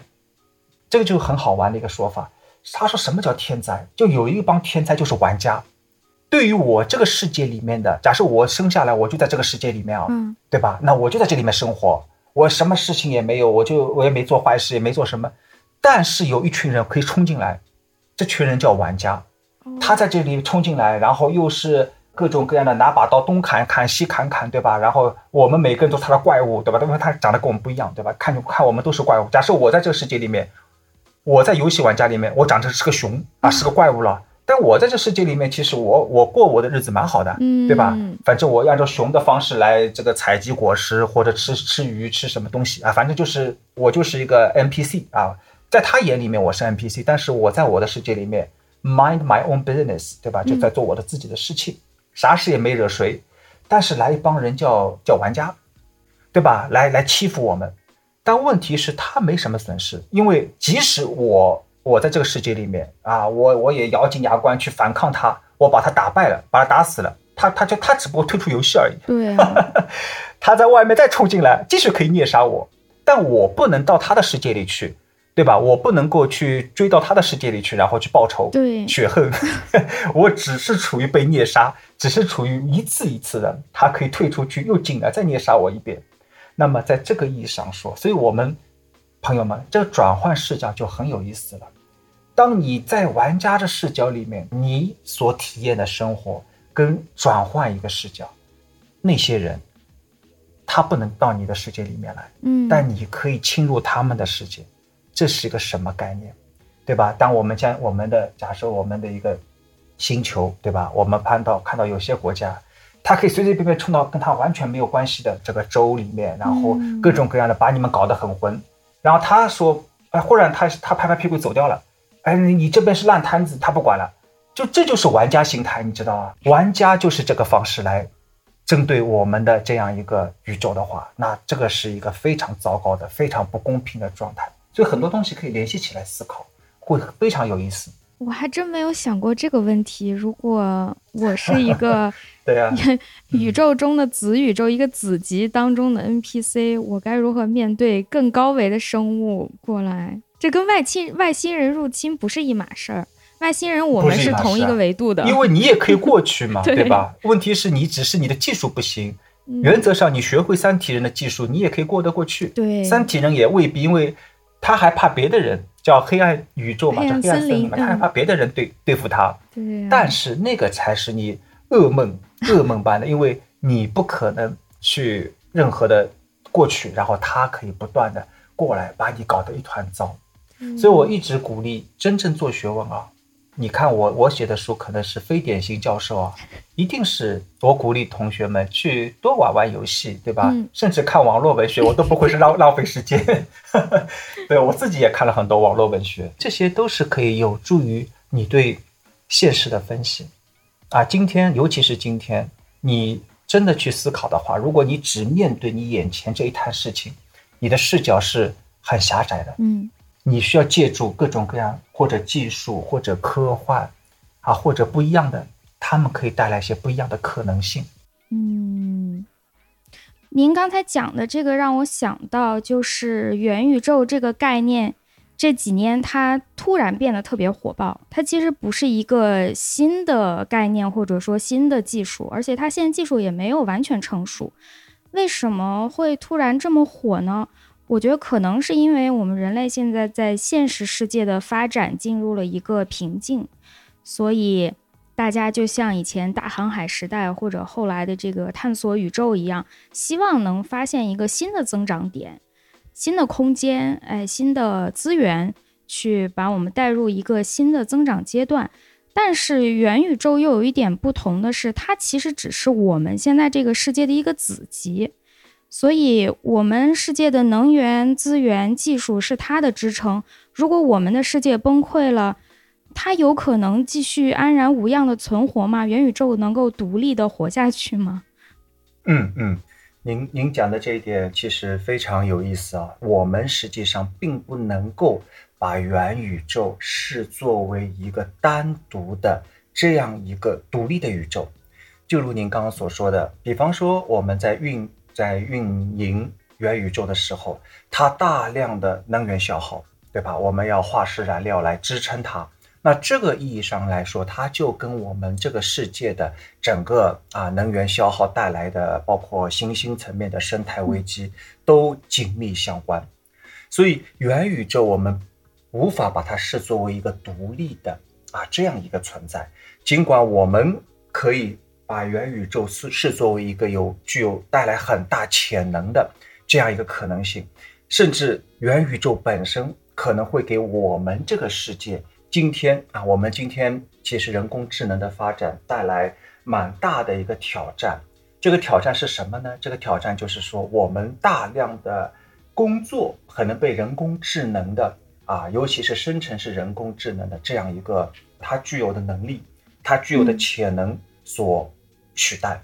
这个就很好玩的一个说法。他说什么叫天灾？就有一帮天灾就是玩家，对于我这个世界里面的，假设我生下来我就在这个世界里面啊，嗯，对吧？那我就在这里面生活，我什么事情也没有，我就我也没做坏事，也没做什么，但是有一群人可以冲进来，这群人叫玩家。他在这里冲进来，然后又是各种各样的拿把刀东砍砍西砍砍，对吧？然后我们每个人都是他的怪物，对吧？因为他长得跟我们不一样，对吧？看看我们都是怪物。假设我在这个世界里面，我在游戏玩家里面，我长成是个熊啊，是个怪物了。但我在这世界里面，其实我我过我的日子蛮好的，对吧？反正我按照熊的方式来这个采集果实或者吃吃鱼吃什么东西啊，反正就是我就是一个 NPC 啊，在他眼里面我是 NPC，但是我在我的世界里面。Mind my own business，对吧？就在做我的自己的事情，啥事也没惹谁。但是来一帮人叫叫玩家，对吧？来来欺负我们。但问题是，他没什么损失，因为即使我我在这个世界里面啊，我我也咬紧牙关去反抗他，我把他打败了，把他打死了，他他就他只不过退出游戏而已。对，<laughs> 他在外面再冲进来，继续可以虐杀我，但我不能到他的世界里去。对吧？我不能够去追到他的世界里去，然后去报仇、雪恨。<laughs> 我只是处于被虐杀，只是处于一次一次的，他可以退出去，又进来再虐杀我一遍。那么在这个意义上说，所以我们朋友们，这个转换视角就很有意思了。当你在玩家的视角里面，你所体验的生活跟转换一个视角，那些人他不能到你的世界里面来，嗯，但你可以侵入他们的世界。这是一个什么概念，对吧？当我们将我们的假设，我们的一个星球，对吧？我们看到看到有些国家，它可以随随便便冲到跟它完全没有关系的这个州里面，然后各种各样的把你们搞得很混。然后他说，哎，忽然他他拍拍屁股走掉了，哎，你这边是烂摊子，他不管了。就这就是玩家心态，你知道啊？玩家就是这个方式来针对我们的这样一个宇宙的话，那这个是一个非常糟糕的、非常不公平的状态。所以很多东西可以联系起来思考，会非常有意思。我还真没有想过这个问题。如果我是一个 <laughs> 对呀、<laughs> 宇宙中的子宇宙一个子集当中的 NPC，我该如何面对更高维的生物过来？这跟外侵外星人入侵不是一码事儿。外星人我们是同一个维度的，因为你也可以过去嘛，<laughs> 对对吧？问题是你只是你的技术不行。嗯原则上，你学会三体人的技术，你也可以过得过去。对三体人也未必，因为他还怕别的人，叫黑暗宇宙嘛，叫黑暗森林嘛，他还怕别的人对对付他。但是那个才是你噩梦噩梦般的，因为你不可能去任何的过去，然后他可以不断的过来把你搞得一团糟。嗯所以我一直鼓励真正做学问啊。你看我我写的书可能是非典型教授啊，一定是我鼓励同学们去多玩玩游戏，对吧？嗯甚至看网络文学，我都不会是浪 <laughs> 浪费时间。<laughs> 对我自己也看了很多网络文学，这些都是可以有助于你对现实的分析啊。今天，尤其是今天，你真的去思考的话，如果你只面对你眼前这一摊事情，你的视角是很狭窄的。嗯你需要借助各种各样或者技术或者科幻啊，或者不一样的，他们可以带来一些不一样的可能性。嗯，您刚才讲的这个让我想到，就是元宇宙这个概念，这几年它突然变得特别火爆。它其实不是一个新的概念或者说新的技术，而且它现在技术也没有完全成熟。为什么会突然这么火呢？我觉得可能是因为我们人类现在在现实世界的发展进入了一个瓶颈，所以大家就像以前大航海时代或者后来的这个探索宇宙一样，希望能发现一个新的增长点、新的空间，哎，新的资源，去把我们带入一个新的增长阶段。但是元宇宙又有一点不同的是，它其实只是我们现在这个世界的一个子集。所以，我们世界的能源资源、技术是它的支撑。如果我们的世界崩溃了，它有可能继续安然无恙的存活吗？元宇宙能够独立的活下去吗？嗯嗯，您您讲的这一点其实非常有意思啊。我们实际上并不能够把元宇宙视作为一个单独的这样一个独立的宇宙。就如您刚刚所说的，比方说我们在运在运营元宇宙的时候，它大量的能源消耗，对吧？我们要化石燃料来支撑它。那这个意义上来说，它就跟我们这个世界的整个啊能源消耗带来的，包括新兴层面的生态危机，都紧密相关。所以元宇宙我们无法把它视作为一个独立的啊这样一个存在，尽管我们可以把元宇宙是视作为一个有具有带来很大潜能的这样一个可能性，甚至元宇宙本身可能会给我们这个世界。今天啊，我们今天其实人工智能的发展带来蛮大的一个挑战。这个挑战是什么呢？这个挑战就是说，我们大量的工作可能被人工智能的啊，尤其是生成式人工智能的这样一个它具有的能力，它具有的潜能所取代。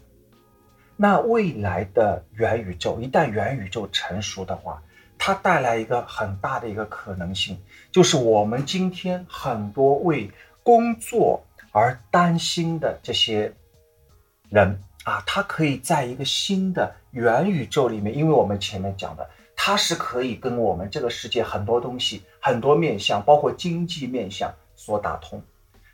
那未来的元宇宙，一旦元宇宙成熟的话，它带来一个很大的一个可能性，就是我们今天很多为工作而担心的这些人啊，他可以在一个新的元宇宙里面，因为我们前面讲的，它是可以跟我们这个世界很多东西、很多面向，包括经济面向所打通。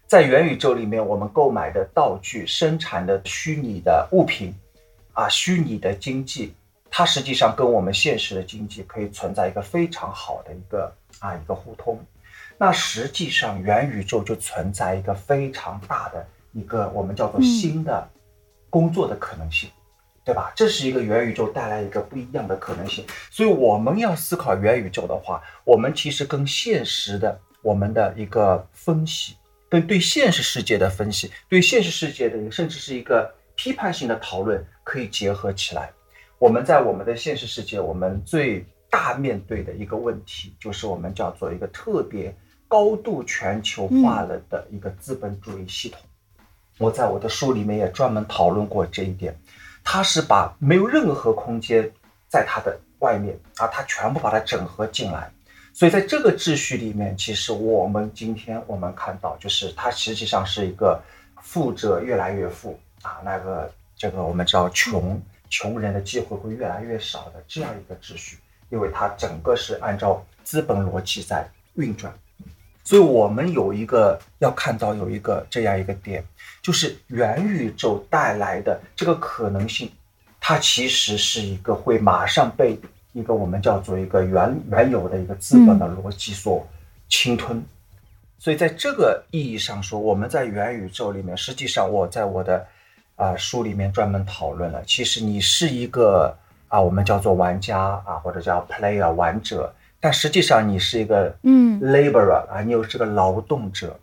在元宇宙里面，我们购买的道具、生产的虚拟的物品，啊，虚拟的经济。它实际上跟我们现实的经济可以存在一个非常好的一个啊一个互通。那实际上元宇宙就存在一个非常大的一个我们叫做新的工作的可能性，对吧？这是一个元宇宙带来一个不一样的可能性。所以我们要思考元宇宙的话，我们其实跟现实的我们的一个分析，跟对现实世界的分析，对现实世界的一个甚至是一个批判性的讨论可以结合起来。我们在我们的现实世界，我们最大面对的一个问题，就是我们叫做一个特别高度全球化了的一个资本主义系统。我在我的书里面也专门讨论过这一点，它是把没有任何空间在它的外面啊，它全部把它整合进来。所以在这个秩序里面，其实我们今天我们看到，就是它实际上是一个富者越来越富啊，那个这个我们知道穷穷人的机会会越来越少的这样一个秩序，因为它整个是按照资本逻辑在运转。所以我们有一个要看到有一个这样一个点，就是元宇宙带来的这个可能性，它其实是一个会马上被。一个我们叫做一个原原有的一个资本的逻辑所侵吞，所以在这个意义上说，我们在元宇宙里面，实际上我在我的啊书里面专门讨论了，其实你是一个啊我们叫做玩家啊或者叫 player 玩者，但实际上你是一个嗯 laborer 啊，你又是个劳动者。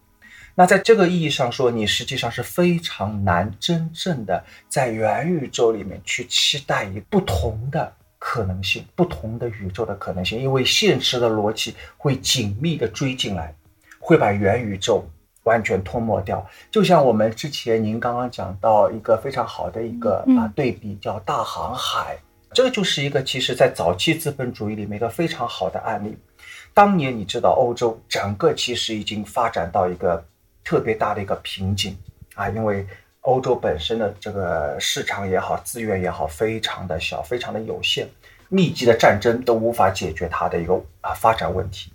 那在这个意义上说，你实际上是非常难真正的在元宇宙里面去期待一不同的。可能性不同的宇宙的可能性，因为现实的逻辑会紧密的追进来，会把元宇宙完全吞没掉。就像我们之前您刚刚讲到一个非常好的一个啊对比，叫大航海，这个就是一个其实在早期资本主义里面一个非常好的案例。当年你知道欧洲整个其实已经发展到一个特别大的一个瓶颈啊，因为。欧洲本身的这个市场也好，资源也好，非常的小，非常的有限，密集的战争都无法解决它的一个啊发展问题。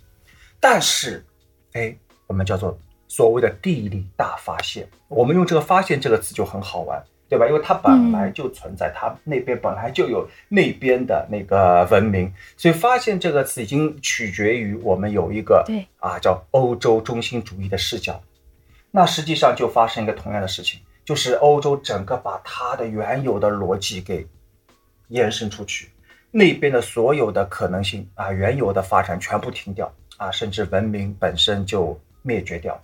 但是，哎，我们叫做所谓的地理大发现，我们用这个“发现”这个词就很好玩，对吧？因为它本来就存在，它那边本来就有那边的那个文明，所以“发现”这个词已经取决于我们有一个对啊叫欧洲中心主义的视角。那实际上就发生一个同样的事情。就是欧洲整个把它的原有的逻辑给延伸出去，那边的所有的可能性啊，原有的发展全部停掉啊，甚至文明本身就灭绝掉，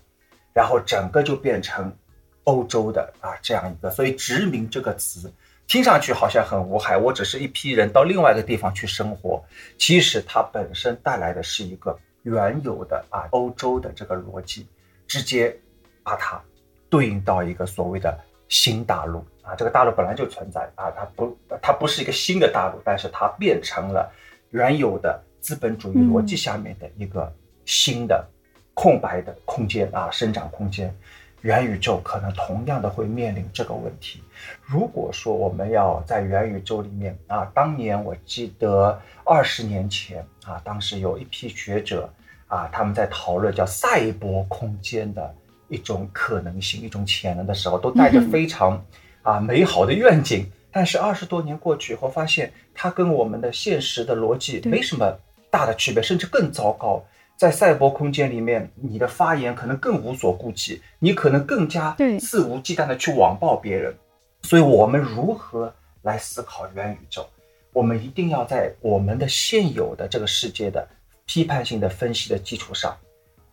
然后整个就变成欧洲的啊这样一个，所以殖民这个词听上去好像很无害，我只是一批人到另外一个地方去生活，其实它本身带来的是一个原有的啊欧洲的这个逻辑，直接把它。对应到一个所谓的新大陆啊，这个大陆本来就存在啊，它不，它不是一个新的大陆，但是它变成了原有的资本主义逻辑下面的一个新的空白的空间啊，生长空间。元宇宙可能同样的会面临这个问题。如果说我们要在元宇宙里面啊，当年我记得二十年前啊，当时有一批学者啊，他们在讨论叫赛博空间的。一种可能性，一种潜能的时候，都带着非常啊美好的愿景。但是二十多年过去以后，发现它跟我们的现实的逻辑没什么大的区别，甚至更糟糕。在赛博空间里面，你的发言可能更无所顾忌，你可能更加肆无忌惮的去网暴别人。所以，我们如何来思考元宇宙？我们一定要在我们的现有的这个世界的批判性的分析的基础上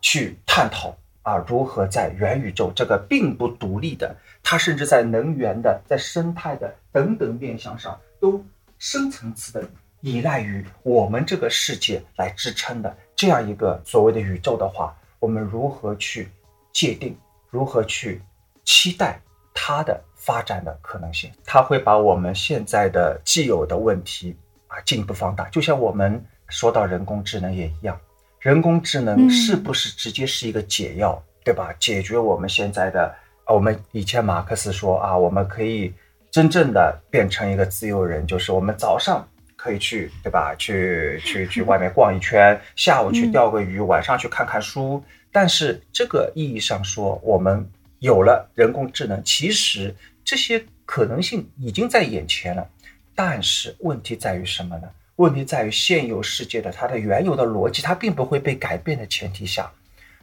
去探讨。啊，如何在元宇宙这个并不独立的，它甚至在能源的、在生态的等等面向上，都深层次的依赖于我们这个世界来支撑的这样一个所谓的宇宙的话，我们如何去界定，如何去期待它的发展的可能性？它会把我们现在的既有的问题啊进一步放大，就像我们说到人工智能也一样。人工智能是不是直接是一个解药，对吧？解决我们现在的，我们以前马克思说啊，我们可以真正的变成一个自由人，就是我们早上可以去，对吧？去去 <laughs> 去外面逛一圈，下午去钓个鱼，晚上去看看书。但是这个意义上说，我们有了人工智能，其实这些可能性已经在眼前了。但是问题在于什么呢？问题在于现有世界的它的原有的逻辑，它并不会被改变的前提下，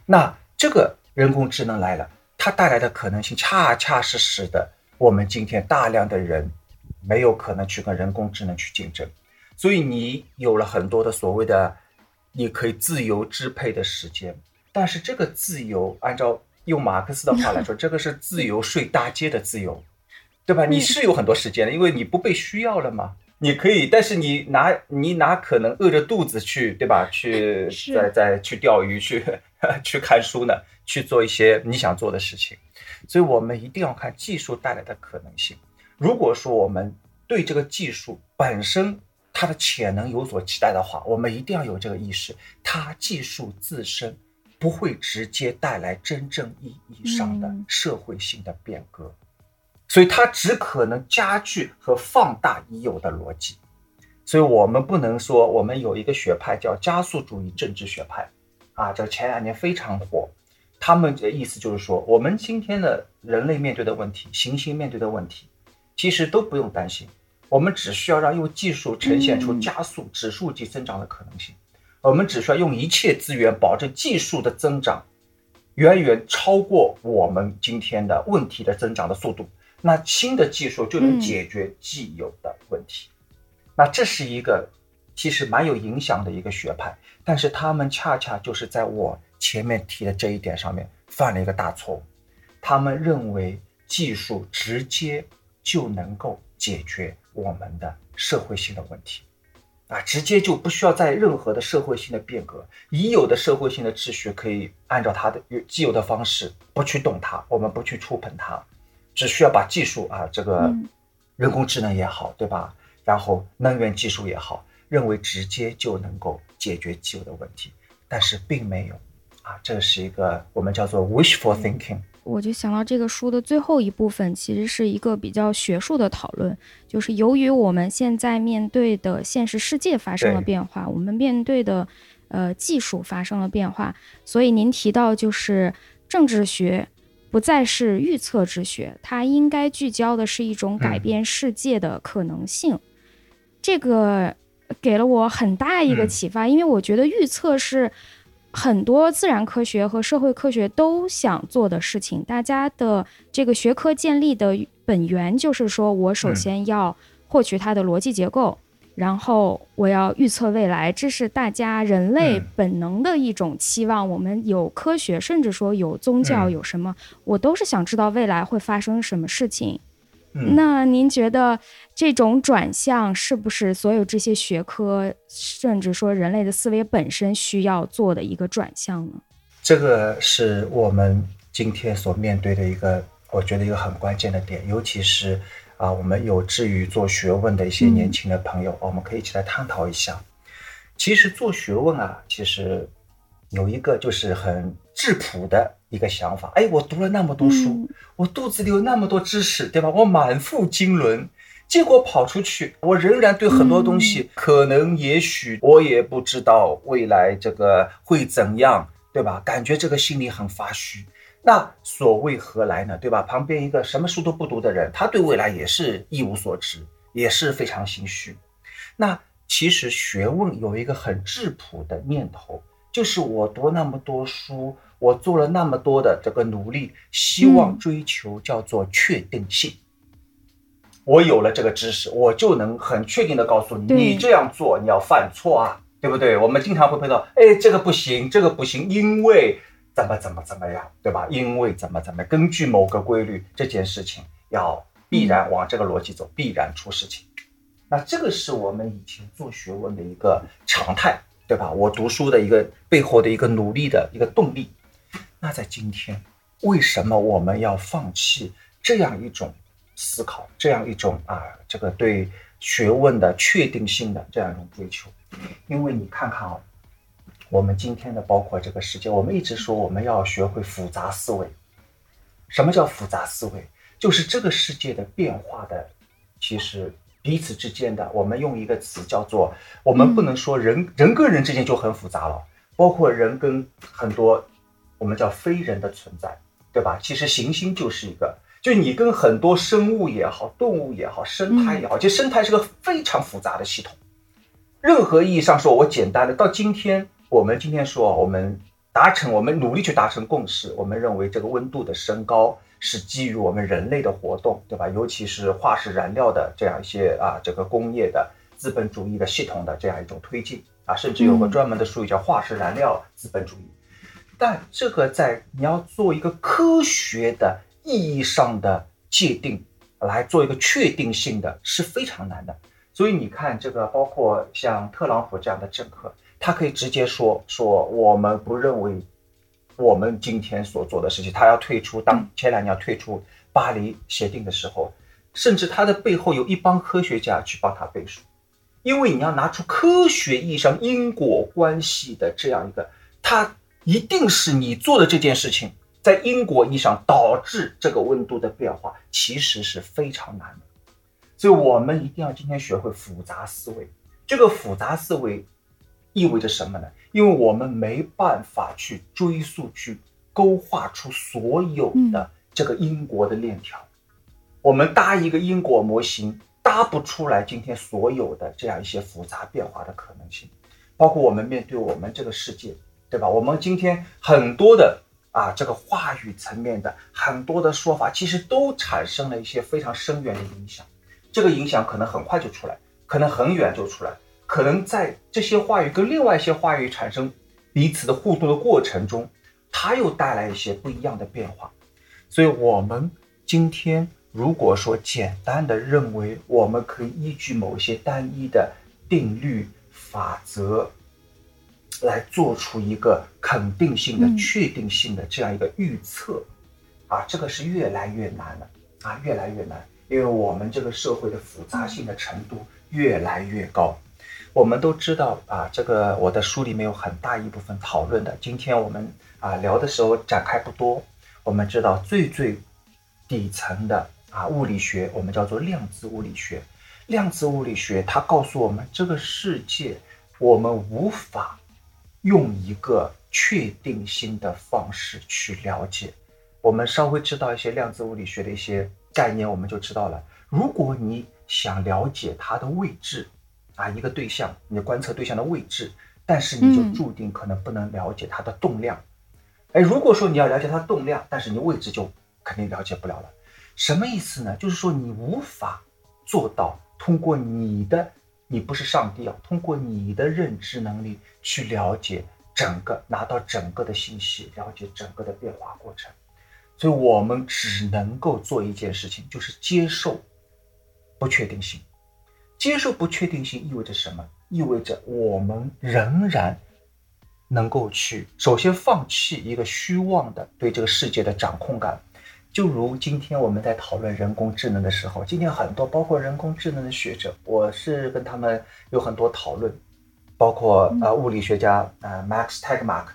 那这个人工智能来了，它带来的可能性恰恰是使得我们今天大量的人没有可能去跟人工智能去竞争，所以你有了很多的所谓的你可以自由支配的时间，但是这个自由，按照用马克思的话来说，<laughs> 这个是自由睡大街的自由，对吧？你是有很多时间的，因为你不被需要了嘛。你可以，但是你哪你哪可能饿着肚子去，对吧？去再再去钓鱼，去 <laughs> 去看书呢？去做一些你想做的事情。所以我们一定要看技术带来的可能性。如果说我们对这个技术本身它的潜能有所期待的话，我们一定要有这个意识，它技术自身不会直接带来真正意义上的社会性的变革，所以它只可能加剧和放大已有的逻辑。所以我们不能说我们有一个学派叫加速主义政治学派，啊，这前两年非常火。他们的意思就是说，我们今天的人类面对的问题，行星面对的问题，其实都不用担心。我们只需要让用技术呈现出加速指数级增长的可能性。我们只需要用一切资源保证技术的增长远远超过我们今天的问题的增长的速度，那新的技术就能解决既有的问题。那这是一个其实蛮有影响的一个学派，但是他们恰恰就是在我。前面提的这一点上面犯了一个大错误，他们认为技术直接就能够解决我们的社会性的问题，啊，直接就不需要在任何的社会性的变革，已有的社会性的秩序可以按照它的既有的方式不去动它，我们不去触碰它，只需要把技术啊，这个人工智能也好，对吧？然后能源技术也好，认为直接就能够解决既有的问题，但是并没有。啊，这是一个我们叫做 wishful thinking。我就想到这个书的最后一部分，其实是一个比较学术的讨论，就是由于我们现在面对的现实世界发生了变化，我们面对的呃技术发生了变化，所以您提到就是政治学不再是预测之学，它应该聚焦的是一种改变世界的可能性。这个给了我很大一个启发，因为我觉得预测是。很多自然科学和社会科学都想做的事情，大家的这个学科建立的本源就是说，我首先要获取它的逻辑结构，然后我要预测未来，这是大家人类本能的一种期望。我们有科学，甚至说有宗教，有什么，我都是想知道未来会发生什么事情。那您觉得这种转向是不是所有这些学科，甚至说人类的思维本身需要做的一个转向呢？这个是我们今天所面对的一个，我觉得一个很关键的点，尤其是啊，我们有志于做学问的一些年轻的朋友，我们可以一起来探讨一下。其实做学问啊，其实有一个就是很质朴的。一个想法，哎，我读了那么多书，我肚子里有那么多知识，对吧？我满腹经纶，结果跑出去，我仍然对很多东西，可能也许我也不知道未来这个会怎样，对吧？感觉这个心里很发虚。那所谓何来呢？对吧？旁边一个什么书都不读的人，他对未来也是一无所知，也是非常心虚。那其实学问有一个很质朴的念头，就是我读那么多书。我做了那么多的这个努力，希望追求叫做确定性。我有了这个知识，我就能很确定的告诉你，你这样做你要犯错啊，对不对？我们经常会碰到，哎，这个不行，这个不行，因为怎么怎么怎么样，对吧？因为怎么怎么，根据某个规律，这件事情要必然往这个逻辑走，必然出事情。那这个是我们以前做学问的一个常态，对吧？我读书的一个背后的一个努力的一个动力。那在今天，为什么我们要放弃这样一种思考，这样一种啊，这个对学问的确定性的这样一种追求？因为你看看啊，我们今天的包括这个世界，我们一直说我们要学会复杂思维。什么叫复杂思维？就是这个世界的变化的，其实彼此之间的，我们用一个词叫做，我们不能说人人跟人之间就很复杂了，包括人跟很多。我们叫非人的存在，对吧？其实行星就是一个，就你跟很多生物也好，动物也好，生态也好，其实生态是个非常复杂的系统。任何意义上说，我简单的到今天，我们今天说，我们达成，我们努力去达成共识，我们认为这个温度的升高是基于我们人类的活动，对吧？尤其是化石燃料的这样一些啊，这个工业的资本主义的系统的这样一种推进啊，甚至有个专门的术语叫化石燃料资本主义。但这个在你要做一个科学的意义上的界定，来做一个确定性的是非常难的。所以你看，这个包括像特朗普这样的政客，他可以直接说说我们不认为我们今天所做的事情，他要退出。当前两年要退出巴黎协定的时候，甚至他的背后有一帮科学家去帮他背书。因为你要拿出科学意义上因果关系的这样一个，他一定是你做的这件事情，在因果意义上导致这个温度的变化，其实是非常难的。所以我们一定要今天学会复杂思维。这个复杂思维意味着什么呢？因为我们没办法去追溯、去勾画出所有的这个因果的链条。我们搭一个因果模型，搭不出来今天所有的这样一些复杂变化的可能性。包括我们面对我们这个世界，对吧？我们今天很多的啊，这个话语层面的很多的说法，其实都产生了一些非常深远的影响。这个影响可能很快就出来，可能很远就出来，可能在这些话语跟另外一些话语产生彼此的互动的过程中，它又带来一些不一样的变化。所以，我们今天。如果说简单的认为我们可以依据某些单一的定律法则来做出一个肯定性的、确定性的这样一个预测，啊，这个是越来越难了啊，越来越难，因为我们这个社会的复杂性的程度越来越高。我们都知道啊，这个我的书里面有很大一部分讨论的，今天我们啊聊的时候展开不多。我们知道最最底层的。啊，物理学我们叫做量子物理学。量子物理学它告诉我们，这个世界我们无法用一个确定性的方式去了解。我们稍微知道一些量子物理学的一些概念，我们就知道了。如果你想了解它的位置，啊，一个对象，你观测对象的位置，但是你就注定可能不能了解它的动量。哎，如果说你要了解它的动量，但是你位置就肯定了解不了了。什么意思呢？就是说你无法做到通过你的，你不是上帝啊，通过你的认知能力去了解整个，拿到整个的信息，了解整个的变化过程。所以我们只能够做一件事情，就是接受不确定性。接受不确定性意味着什么？意味着我们仍然能够去首先放弃一个虚妄的对这个世界的掌控感。就如今天我们在讨论人工智能的时候，今天很多包括人工智能的学者，我是跟他们有很多讨论，包括呃物理学家呃 Max Tegmark，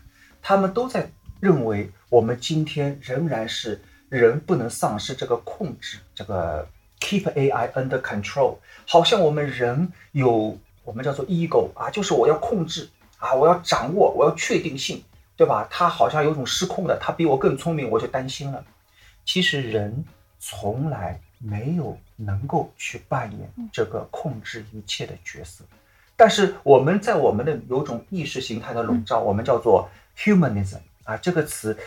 他们都在认为我们今天仍然是人不能丧失这个控制，这个 keep AI under control，好像我们人有我们叫做 ego 啊，就是我要控制啊，我要掌握，我要确定性，对吧？他好像有种失控的，他比我更聪明，我就担心了。其实人从来没有能够去扮演这个控制一切的角色，但是我们在我们的有种意识形态的笼罩，我们叫做 humanism 啊这个词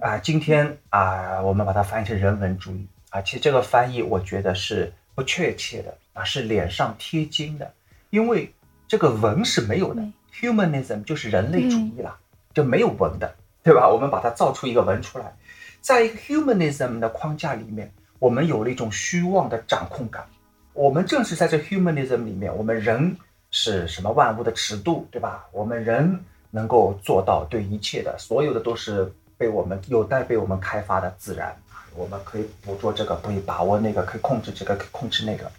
啊，今天啊我们把它翻译成人文主义啊，其实这个翻译我觉得是不确切的啊，是脸上贴金的，因为这个文是没有的，humanism 就是人类主义了，就没有文的，对吧？我们把它造出一个文出来。在一个 humanism 的框架里面，我们有了一种虚妄的掌控感。我们正是在这 humanism 里面，我们人是什么万物的尺度，对吧？我们人能够做到对一切的，所有的都是被我们有待被我们开发的自然。我们可以捕捉这个，可以把握那个，可以控制这个，可以控制那个。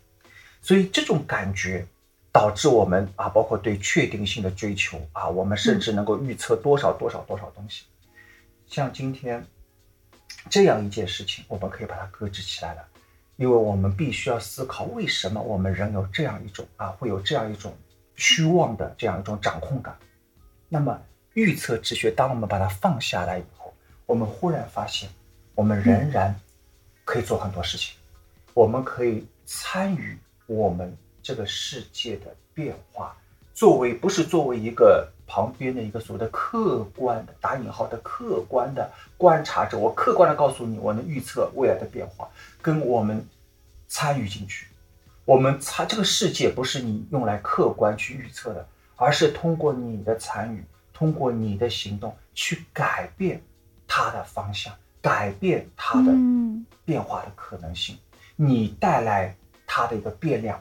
所以这种感觉导致我们啊，包括对确定性的追求啊，我们甚至能够预测多少多少多少东西。像今天。这样一件事情，我们可以把它搁置起来了，因为我们必须要思考，为什么我们人有这样一种啊，会有这样一种虚妄的这样一种掌控感。那么预测之学，当我们把它放下来以后，我们忽然发现，我们仍然可以做很多事情，我们可以参与我们这个世界的变化，作为不是作为一个。旁边的一个所谓的客观的打引号的客观的观察者，我客观的告诉你，我能预测未来的变化，跟我们参与进去，我们参这个世界不是你用来客观去预测的，而是通过你的参与，通过你的行动去改变它的方向，改变它的变化的可能性，你带来它的一个变量，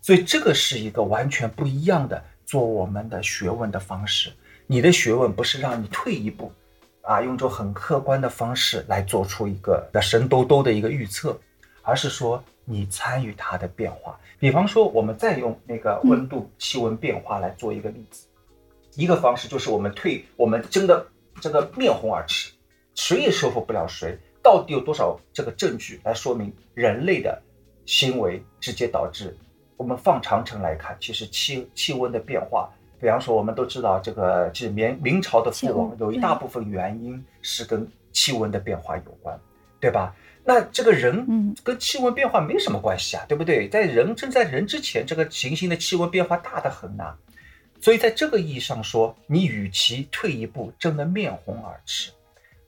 所以这个是一个完全不一样的。做我们的学问的方式，你的学问不是让你退一步，啊，用种很客观的方式来做出一个神兜兜的一个预测，而是说你参与它的变化。比方说，我们再用那个温度、气温变化来做一个例子。一个方式就是我们退，我们真的这个面红耳赤，谁也说服不了谁。到底有多少这个证据来说明人类的行为直接导致？我们放长城来看，其实气气温的变化，比方说我们都知道，这个是明明朝的覆亡，有一大部分原因是跟气温的变化有关，对吧？那这个人跟气温变化没什么关系啊，对不对？在人正在人之前，这个行星的气温变化大得很呐。所以在这个意义上说，你与其退一步争得面红耳赤，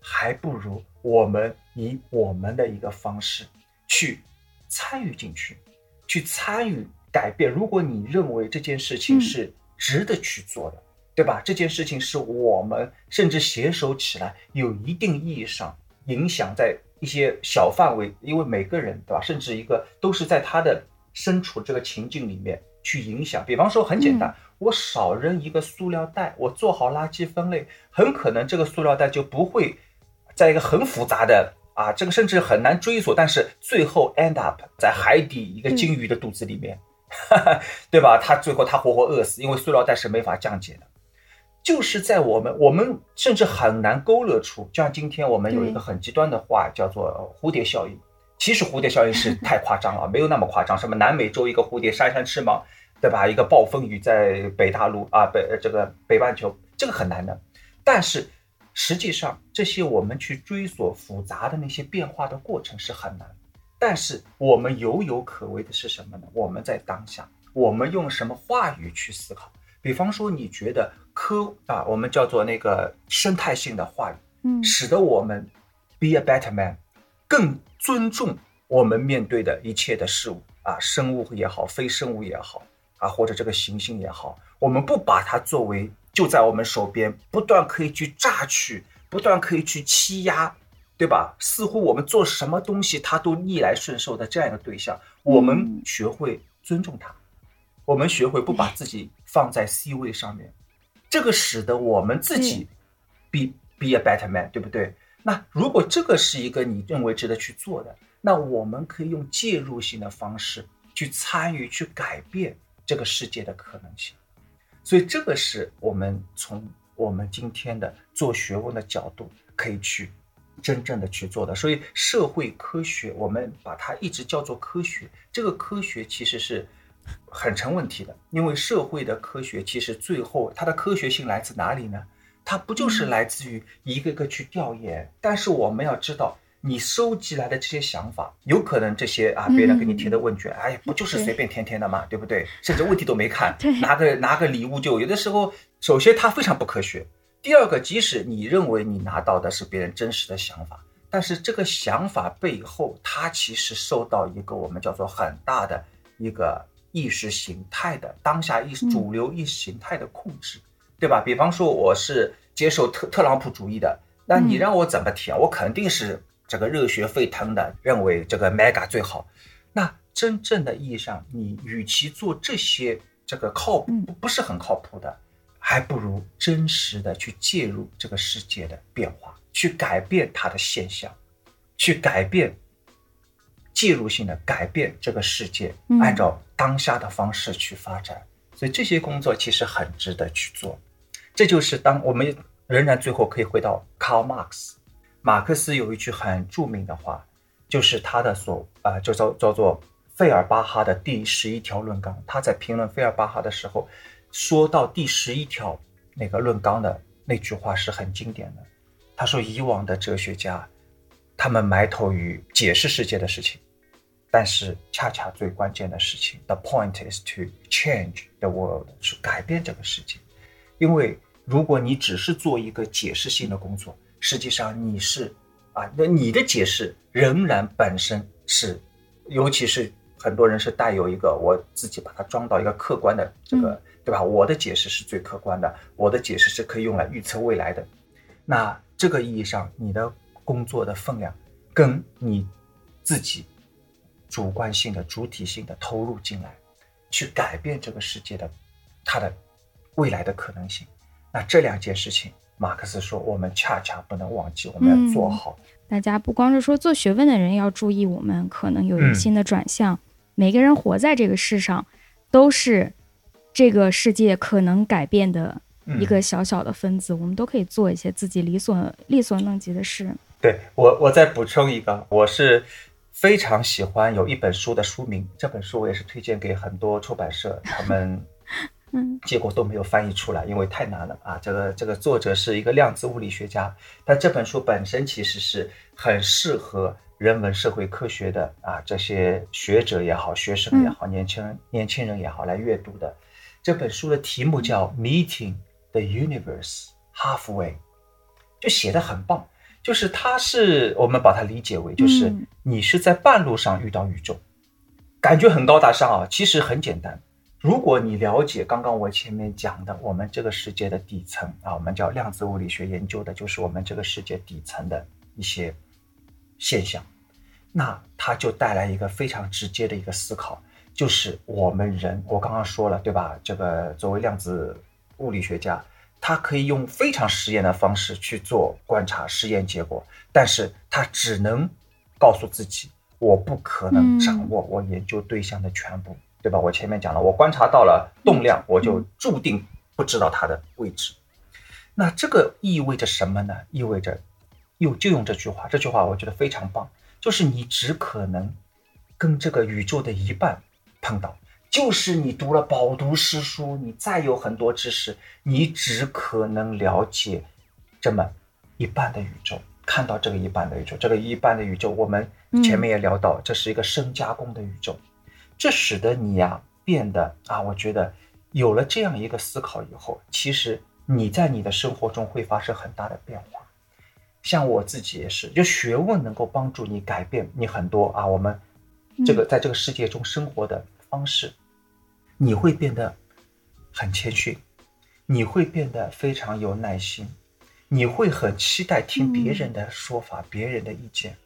还不如我们以我们的一个方式去参与进去，去参与改变。如果你认为这件事情是值得去做的，对吧？这件事情是我们甚至携手起来，有一定意义上影响在一些小范围，因为每个人，对吧？甚至一个都是在他的身处这个情境里面去影响。比方说，很简单。我少扔一个塑料袋，我做好垃圾分类，很可能这个塑料袋就不会在一个很复杂的啊，这个甚至很难追索，但是最后 end up 在海底一个鲸鱼的肚子里面，<laughs> 对吧？他最后他活活饿死，因为塑料袋是没法降解的。就是在我们我们甚至很难勾勒出，就像今天我们有一个很极端的话叫做蝴蝶效应，其实蝴蝶效应是太夸张了，<laughs> 没有那么夸张，什么南美洲一个蝴蝶扇扇翅膀。对吧？一个暴风雨在北大陆啊，北这个北半球，这个很难的。但是实际上，这些我们去追索复杂的那些变化的过程是很难。但是我们有有可为的是什么呢？我们在当下，我们用什么话语去思考？比方说，你觉得科啊，我们叫做那个生态性的话语，嗯，使得我们 be a better man，更尊重我们面对的一切的事物啊，生物也好，非生物也好。啊，或者这个行星也好，我们不把它作为就在我们手边，不断可以去榨取，不断可以去欺压，对吧？似乎我们做什么东西，他都逆来顺受的这样一个对象。我们学会尊重他，我们学会不把自己放在 C 位上面，这个使得我们自己 be be a better man，对不对？那如果这个是一个你认为值得去做的，那我们可以用介入性的方式去参与，去改变。这个世界的可能性，所以这个是我们从我们今天的做学问的角度可以去真正的去做的。所以社会科学，我们把它一直叫做科学，这个科学其实是很成问题的，因为社会的科学其实最后它的科学性来自哪里呢？它不就是来自于一个个去调研？但是我们要知道。你收集来的这些想法，有可能这些啊，别人给你填的问卷，哎，不就是随便填填的嘛，对不对？甚至问题都没看，<laughs> 拿个拿个礼物就有的时候，首先它非常不科学。第二个，即使你认为你拿到的是别人真实的想法，但是这个想法背后，它其实受到一个我们叫做很大的一个意识形态的当下意主流意识形态的控制，对吧？比方说我是接受特特朗普主义的，那你让我怎么填，我肯定是。这个热血沸腾的认为这个 mega 最好，那真正的意义上，你与其做这些这个靠不不是很靠谱的，还不如真实的去介入这个世界的变化，去改变它的现象，去改变介入性的改变这个世界，按照当下的方式去发展。所以这些工作其实很值得去做。这就是当我们仍然最后可以回到 Karl Marx。马克思有一句很著名的话，就是他的所啊，就叫叫做费尔巴哈的第十一条论纲。他在评论费尔巴哈的时候，说到第十一条那个论纲的那句话是很经典的。他说：“以往的哲学家，他们埋头于解释世界的事情，但是恰恰最关键的事情，the point is to change the world，去改变这个世界。因为如果你只是做一个解释性的工作，实际上你是啊，那你的解释仍然本身是，尤其是很多人是带有一个我自己把它装到一个客观的这个，对吧？我的解释是最客观的，我的解释是可以用来预测未来的。那这个意义上，你的工作的分量跟你自己主观性的、主体性的投入进来，去改变这个世界的它的未来的可能性。那这两件事情。马克思说：“我们恰恰不能忘记，我们要做好大家不光是说做学问的人要注意，我们可能有一个新的转向。每个人活在这个世上，都是这个世界可能改变的一个小小的分子。我们都可以做一些自己力所力所能及的事。对我，我再补充一个，我是非常喜欢有一本书的书名，这本书我也是推荐给很多出版社，他们。嗯，结果都没有翻译出来，因为太难了啊！这个这个作者是一个量子物理学家，但这本书本身其实是很适合人文社会科学的啊，这些学者也好，学生也好，年轻人年轻人也好来阅读的。这本书的题目叫《Meeting the Universe Halfway》，就写的很棒，就是它是我们把它理解为，就是你是在半路上遇到宇宙，感觉很高大上啊，其实很简单。如果你了解刚刚我前面讲的，我们这个世界的底层啊，我们叫量子物理学研究的，就是我们这个世界底层的一些现象，那它就带来一个非常直接的一个思考，就是我们人，我刚刚说了对吧？这个作为量子物理学家，他可以用非常实验的方式去做观察实验结果，但是他只能告诉自己，我不可能掌握我研究对象的全部。对吧？我前面讲了，我观察到了动量，我就注定不知道它的位置。那这个意味着什么呢？意味着，用就用这句话，这句话我觉得非常棒，就是你只可能跟这个宇宙的一半碰到，就是你读了饱读诗书，你再有很多知识，你只可能了解这么一半的宇宙，看到这个一半的宇宙。这个一半的宇宙，我们前面也聊到，这是一个深加工的宇宙。这使得你呀变得啊，我觉得有了这样一个思考以后，其实你在你的生活中会发生很大的变化。像我自己也是，就学问能够帮助你改变你很多啊，我们这个在这个世界中生活的方式，你会变得很谦逊，你会变得非常有耐心，你会很期待听别人的说法、别人的意见。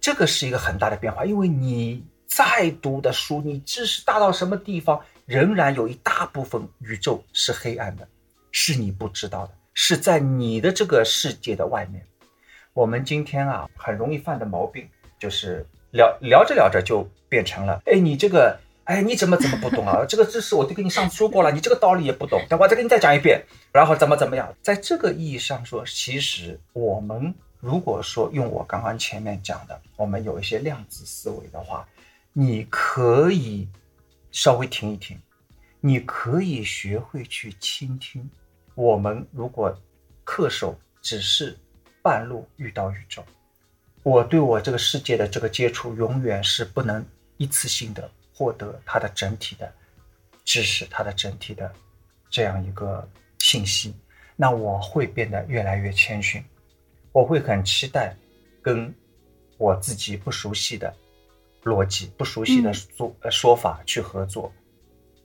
这个是一个很大的变化，因为你。再读的书，你知识大到什么地方，仍然有一大部分宇宙是黑暗的，是你不知道的，是在你的这个世界的外面。我们今天啊，很容易犯的毛病就是聊聊着聊着就变成了，哎，你这个，哎，你怎么怎么不懂啊？<laughs> 这个知识我都跟你上次说过了，你这个道理也不懂，等我再给你再讲一遍，然后怎么怎么样？在这个意义上说，其实我们如果说用我刚刚前面讲的，我们有一些量子思维的话。你可以稍微停一停，你可以学会去倾听。我们如果恪守只是半路遇到宇宙，我对我这个世界的这个接触永远是不能一次性的获得它的整体的知识，它的整体的这样一个信息，那我会变得越来越谦逊，我会很期待跟我自己不熟悉的。逻辑不熟悉的说呃说法去合作，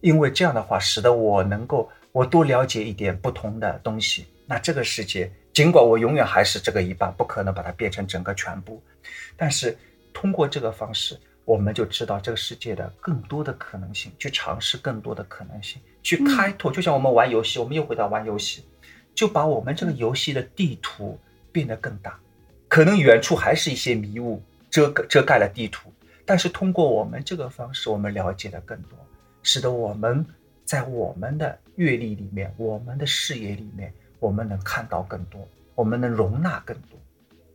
因为这样的话使得我能够我多了解一点不同的东西。那这个世界尽管我永远还是这个一半，不可能把它变成整个全部，但是通过这个方式，我们就知道这个世界的更多的可能性，去尝试更多的可能性，去开拓。就像我们玩游戏，我们又回到玩游戏，就把我们这个游戏的地图变得更大，可能远处还是一些迷雾遮遮盖了地图。但是通过我们这个方式，我们了解的更多，使得我们在我们的阅历里面、我们的视野里面，我们能看到更多，我们能容纳更多。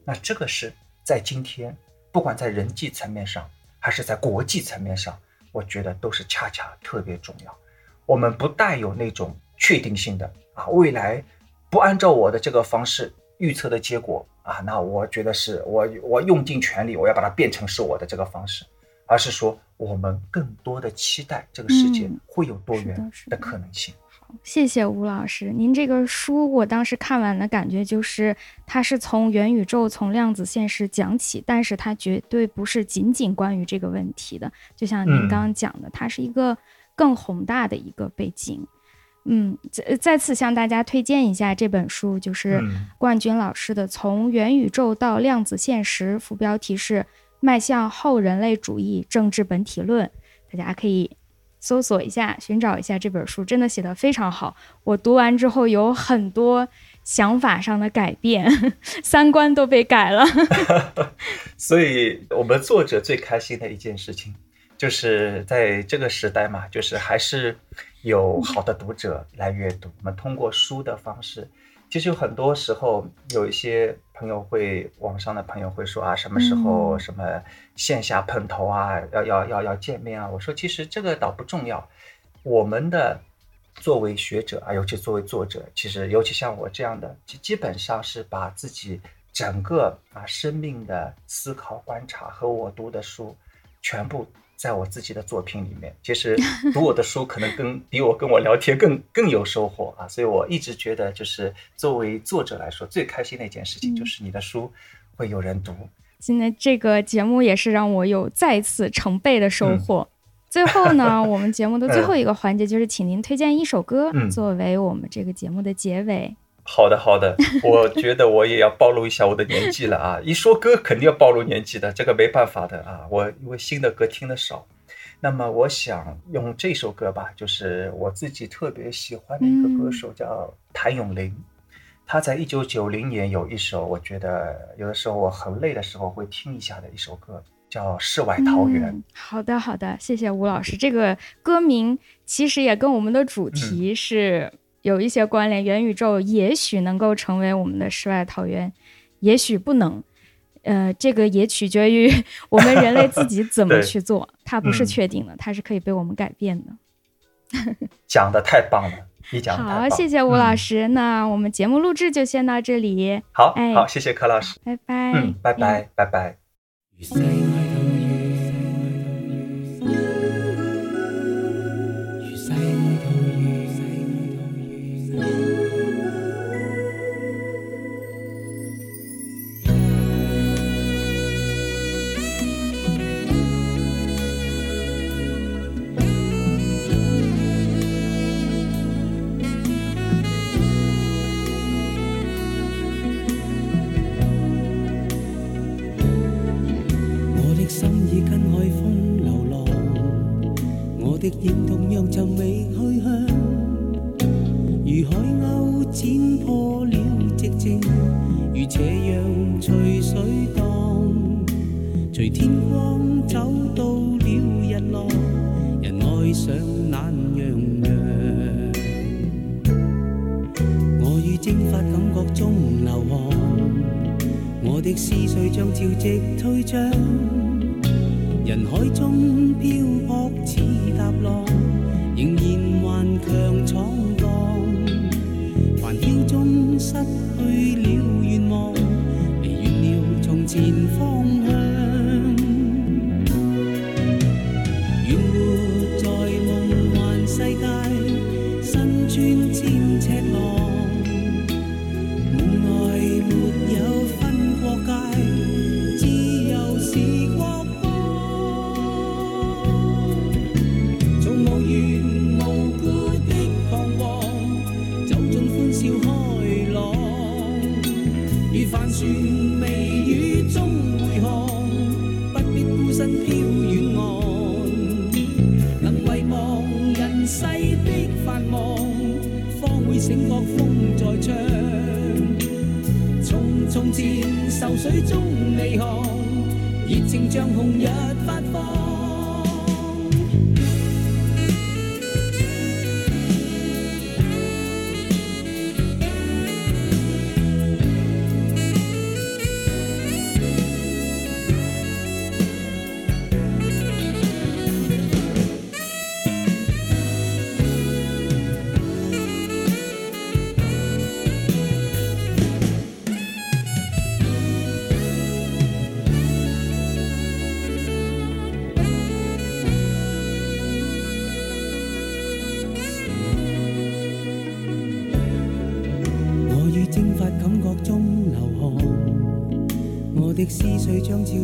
那这个是在今天，不管在人际层面上，还是在国际层面上，我觉得都是恰恰特别重要。我们不带有那种确定性的啊，未来不按照我的这个方式预测的结果。啊，那我觉得是我我用尽全力，我要把它变成是我的这个方式，而是说我们更多的期待这个世界会有多元的可能性。好，谢谢吴老师，您这个书我当时看完的感觉就是，它是从元宇宙、从量子现实讲起，但是它绝对不是仅仅关于这个问题的，就像您刚刚讲的，它是一个更宏大的一个背景。嗯，再再次向大家推荐一下这本书，就是冠军老师的《从元宇宙到量子现实》，副标题是《迈向后人类主义政治本体论》。大家可以搜索一下，寻找一下这本书，真的写得非常好。我读完之后有很多想法上的改变，<laughs> 三观都被改了。<laughs> <laughs> 所以，我们作者最开心的一件事情，就是在这个时代嘛，就是还是有好的读者来阅读。我们通过书的方式，其实有很多时候，有一些朋友会，网上的朋友会说啊，什么时候什么线下碰头啊，要要要要见面啊？我说，其实这个倒不重要，我们的。作为学者啊，尤其作为作者，其实尤其像我这样的，基基本上是把自己整个啊生命的思考、观察和我读的书，全部在我自己的作品里面。其实读我的书，可能跟 <laughs> 比我跟我聊天更更有收获啊。所以我一直觉得，就是作为作者来说，最开心的一件事情，就是你的书会有人读。今天这个节目也是让我有再次成倍的收获。最后呢，<laughs> 我们节目的最后一个环节就是，请您推荐一首歌作为我们这个节目的结尾。好的，好的，<laughs> 我觉得我也要暴露一下我的年纪了啊！<laughs> 一说歌肯定要暴露年纪的，这个没办法的啊！我因为新的歌听的少，那么我想用这首歌吧，就是我自己特别喜欢的一个歌手叫谭咏麟，他在一九九零年有一首，我觉得有的时候我很累的时候会听一下的一首歌。叫世外桃源。好的，好的，谢谢吴老师。这个歌名其实也跟我们的主题是有一些关联。元宇宙也许能够成为我们的世外桃源，也许不能。呃，这个也取决于我们人类自己怎么 <laughs> 去做，它不是确定的，它是可以被我们改变的。<laughs> 讲的太棒了，你讲的好，谢谢吴老师。那我们节目录制就先到这里。好，哎好，谢谢柯老师。拜拜。嗯，拜拜，拜拜。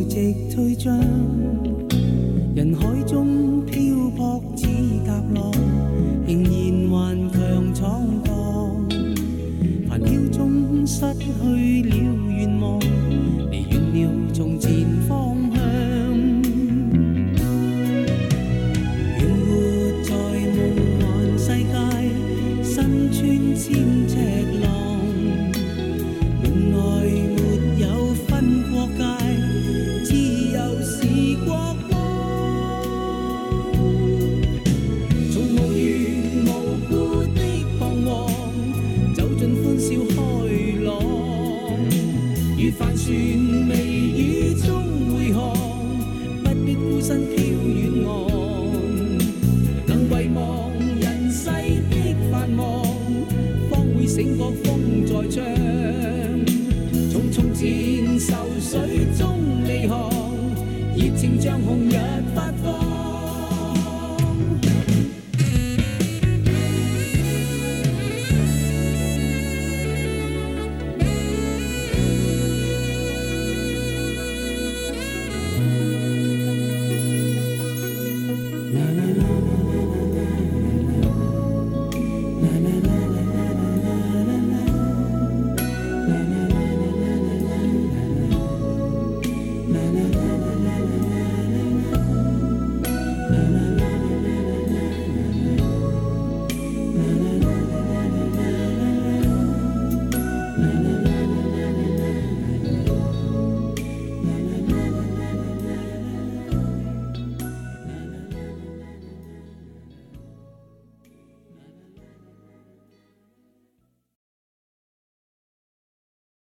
思绪像潮汐退涨，人海中。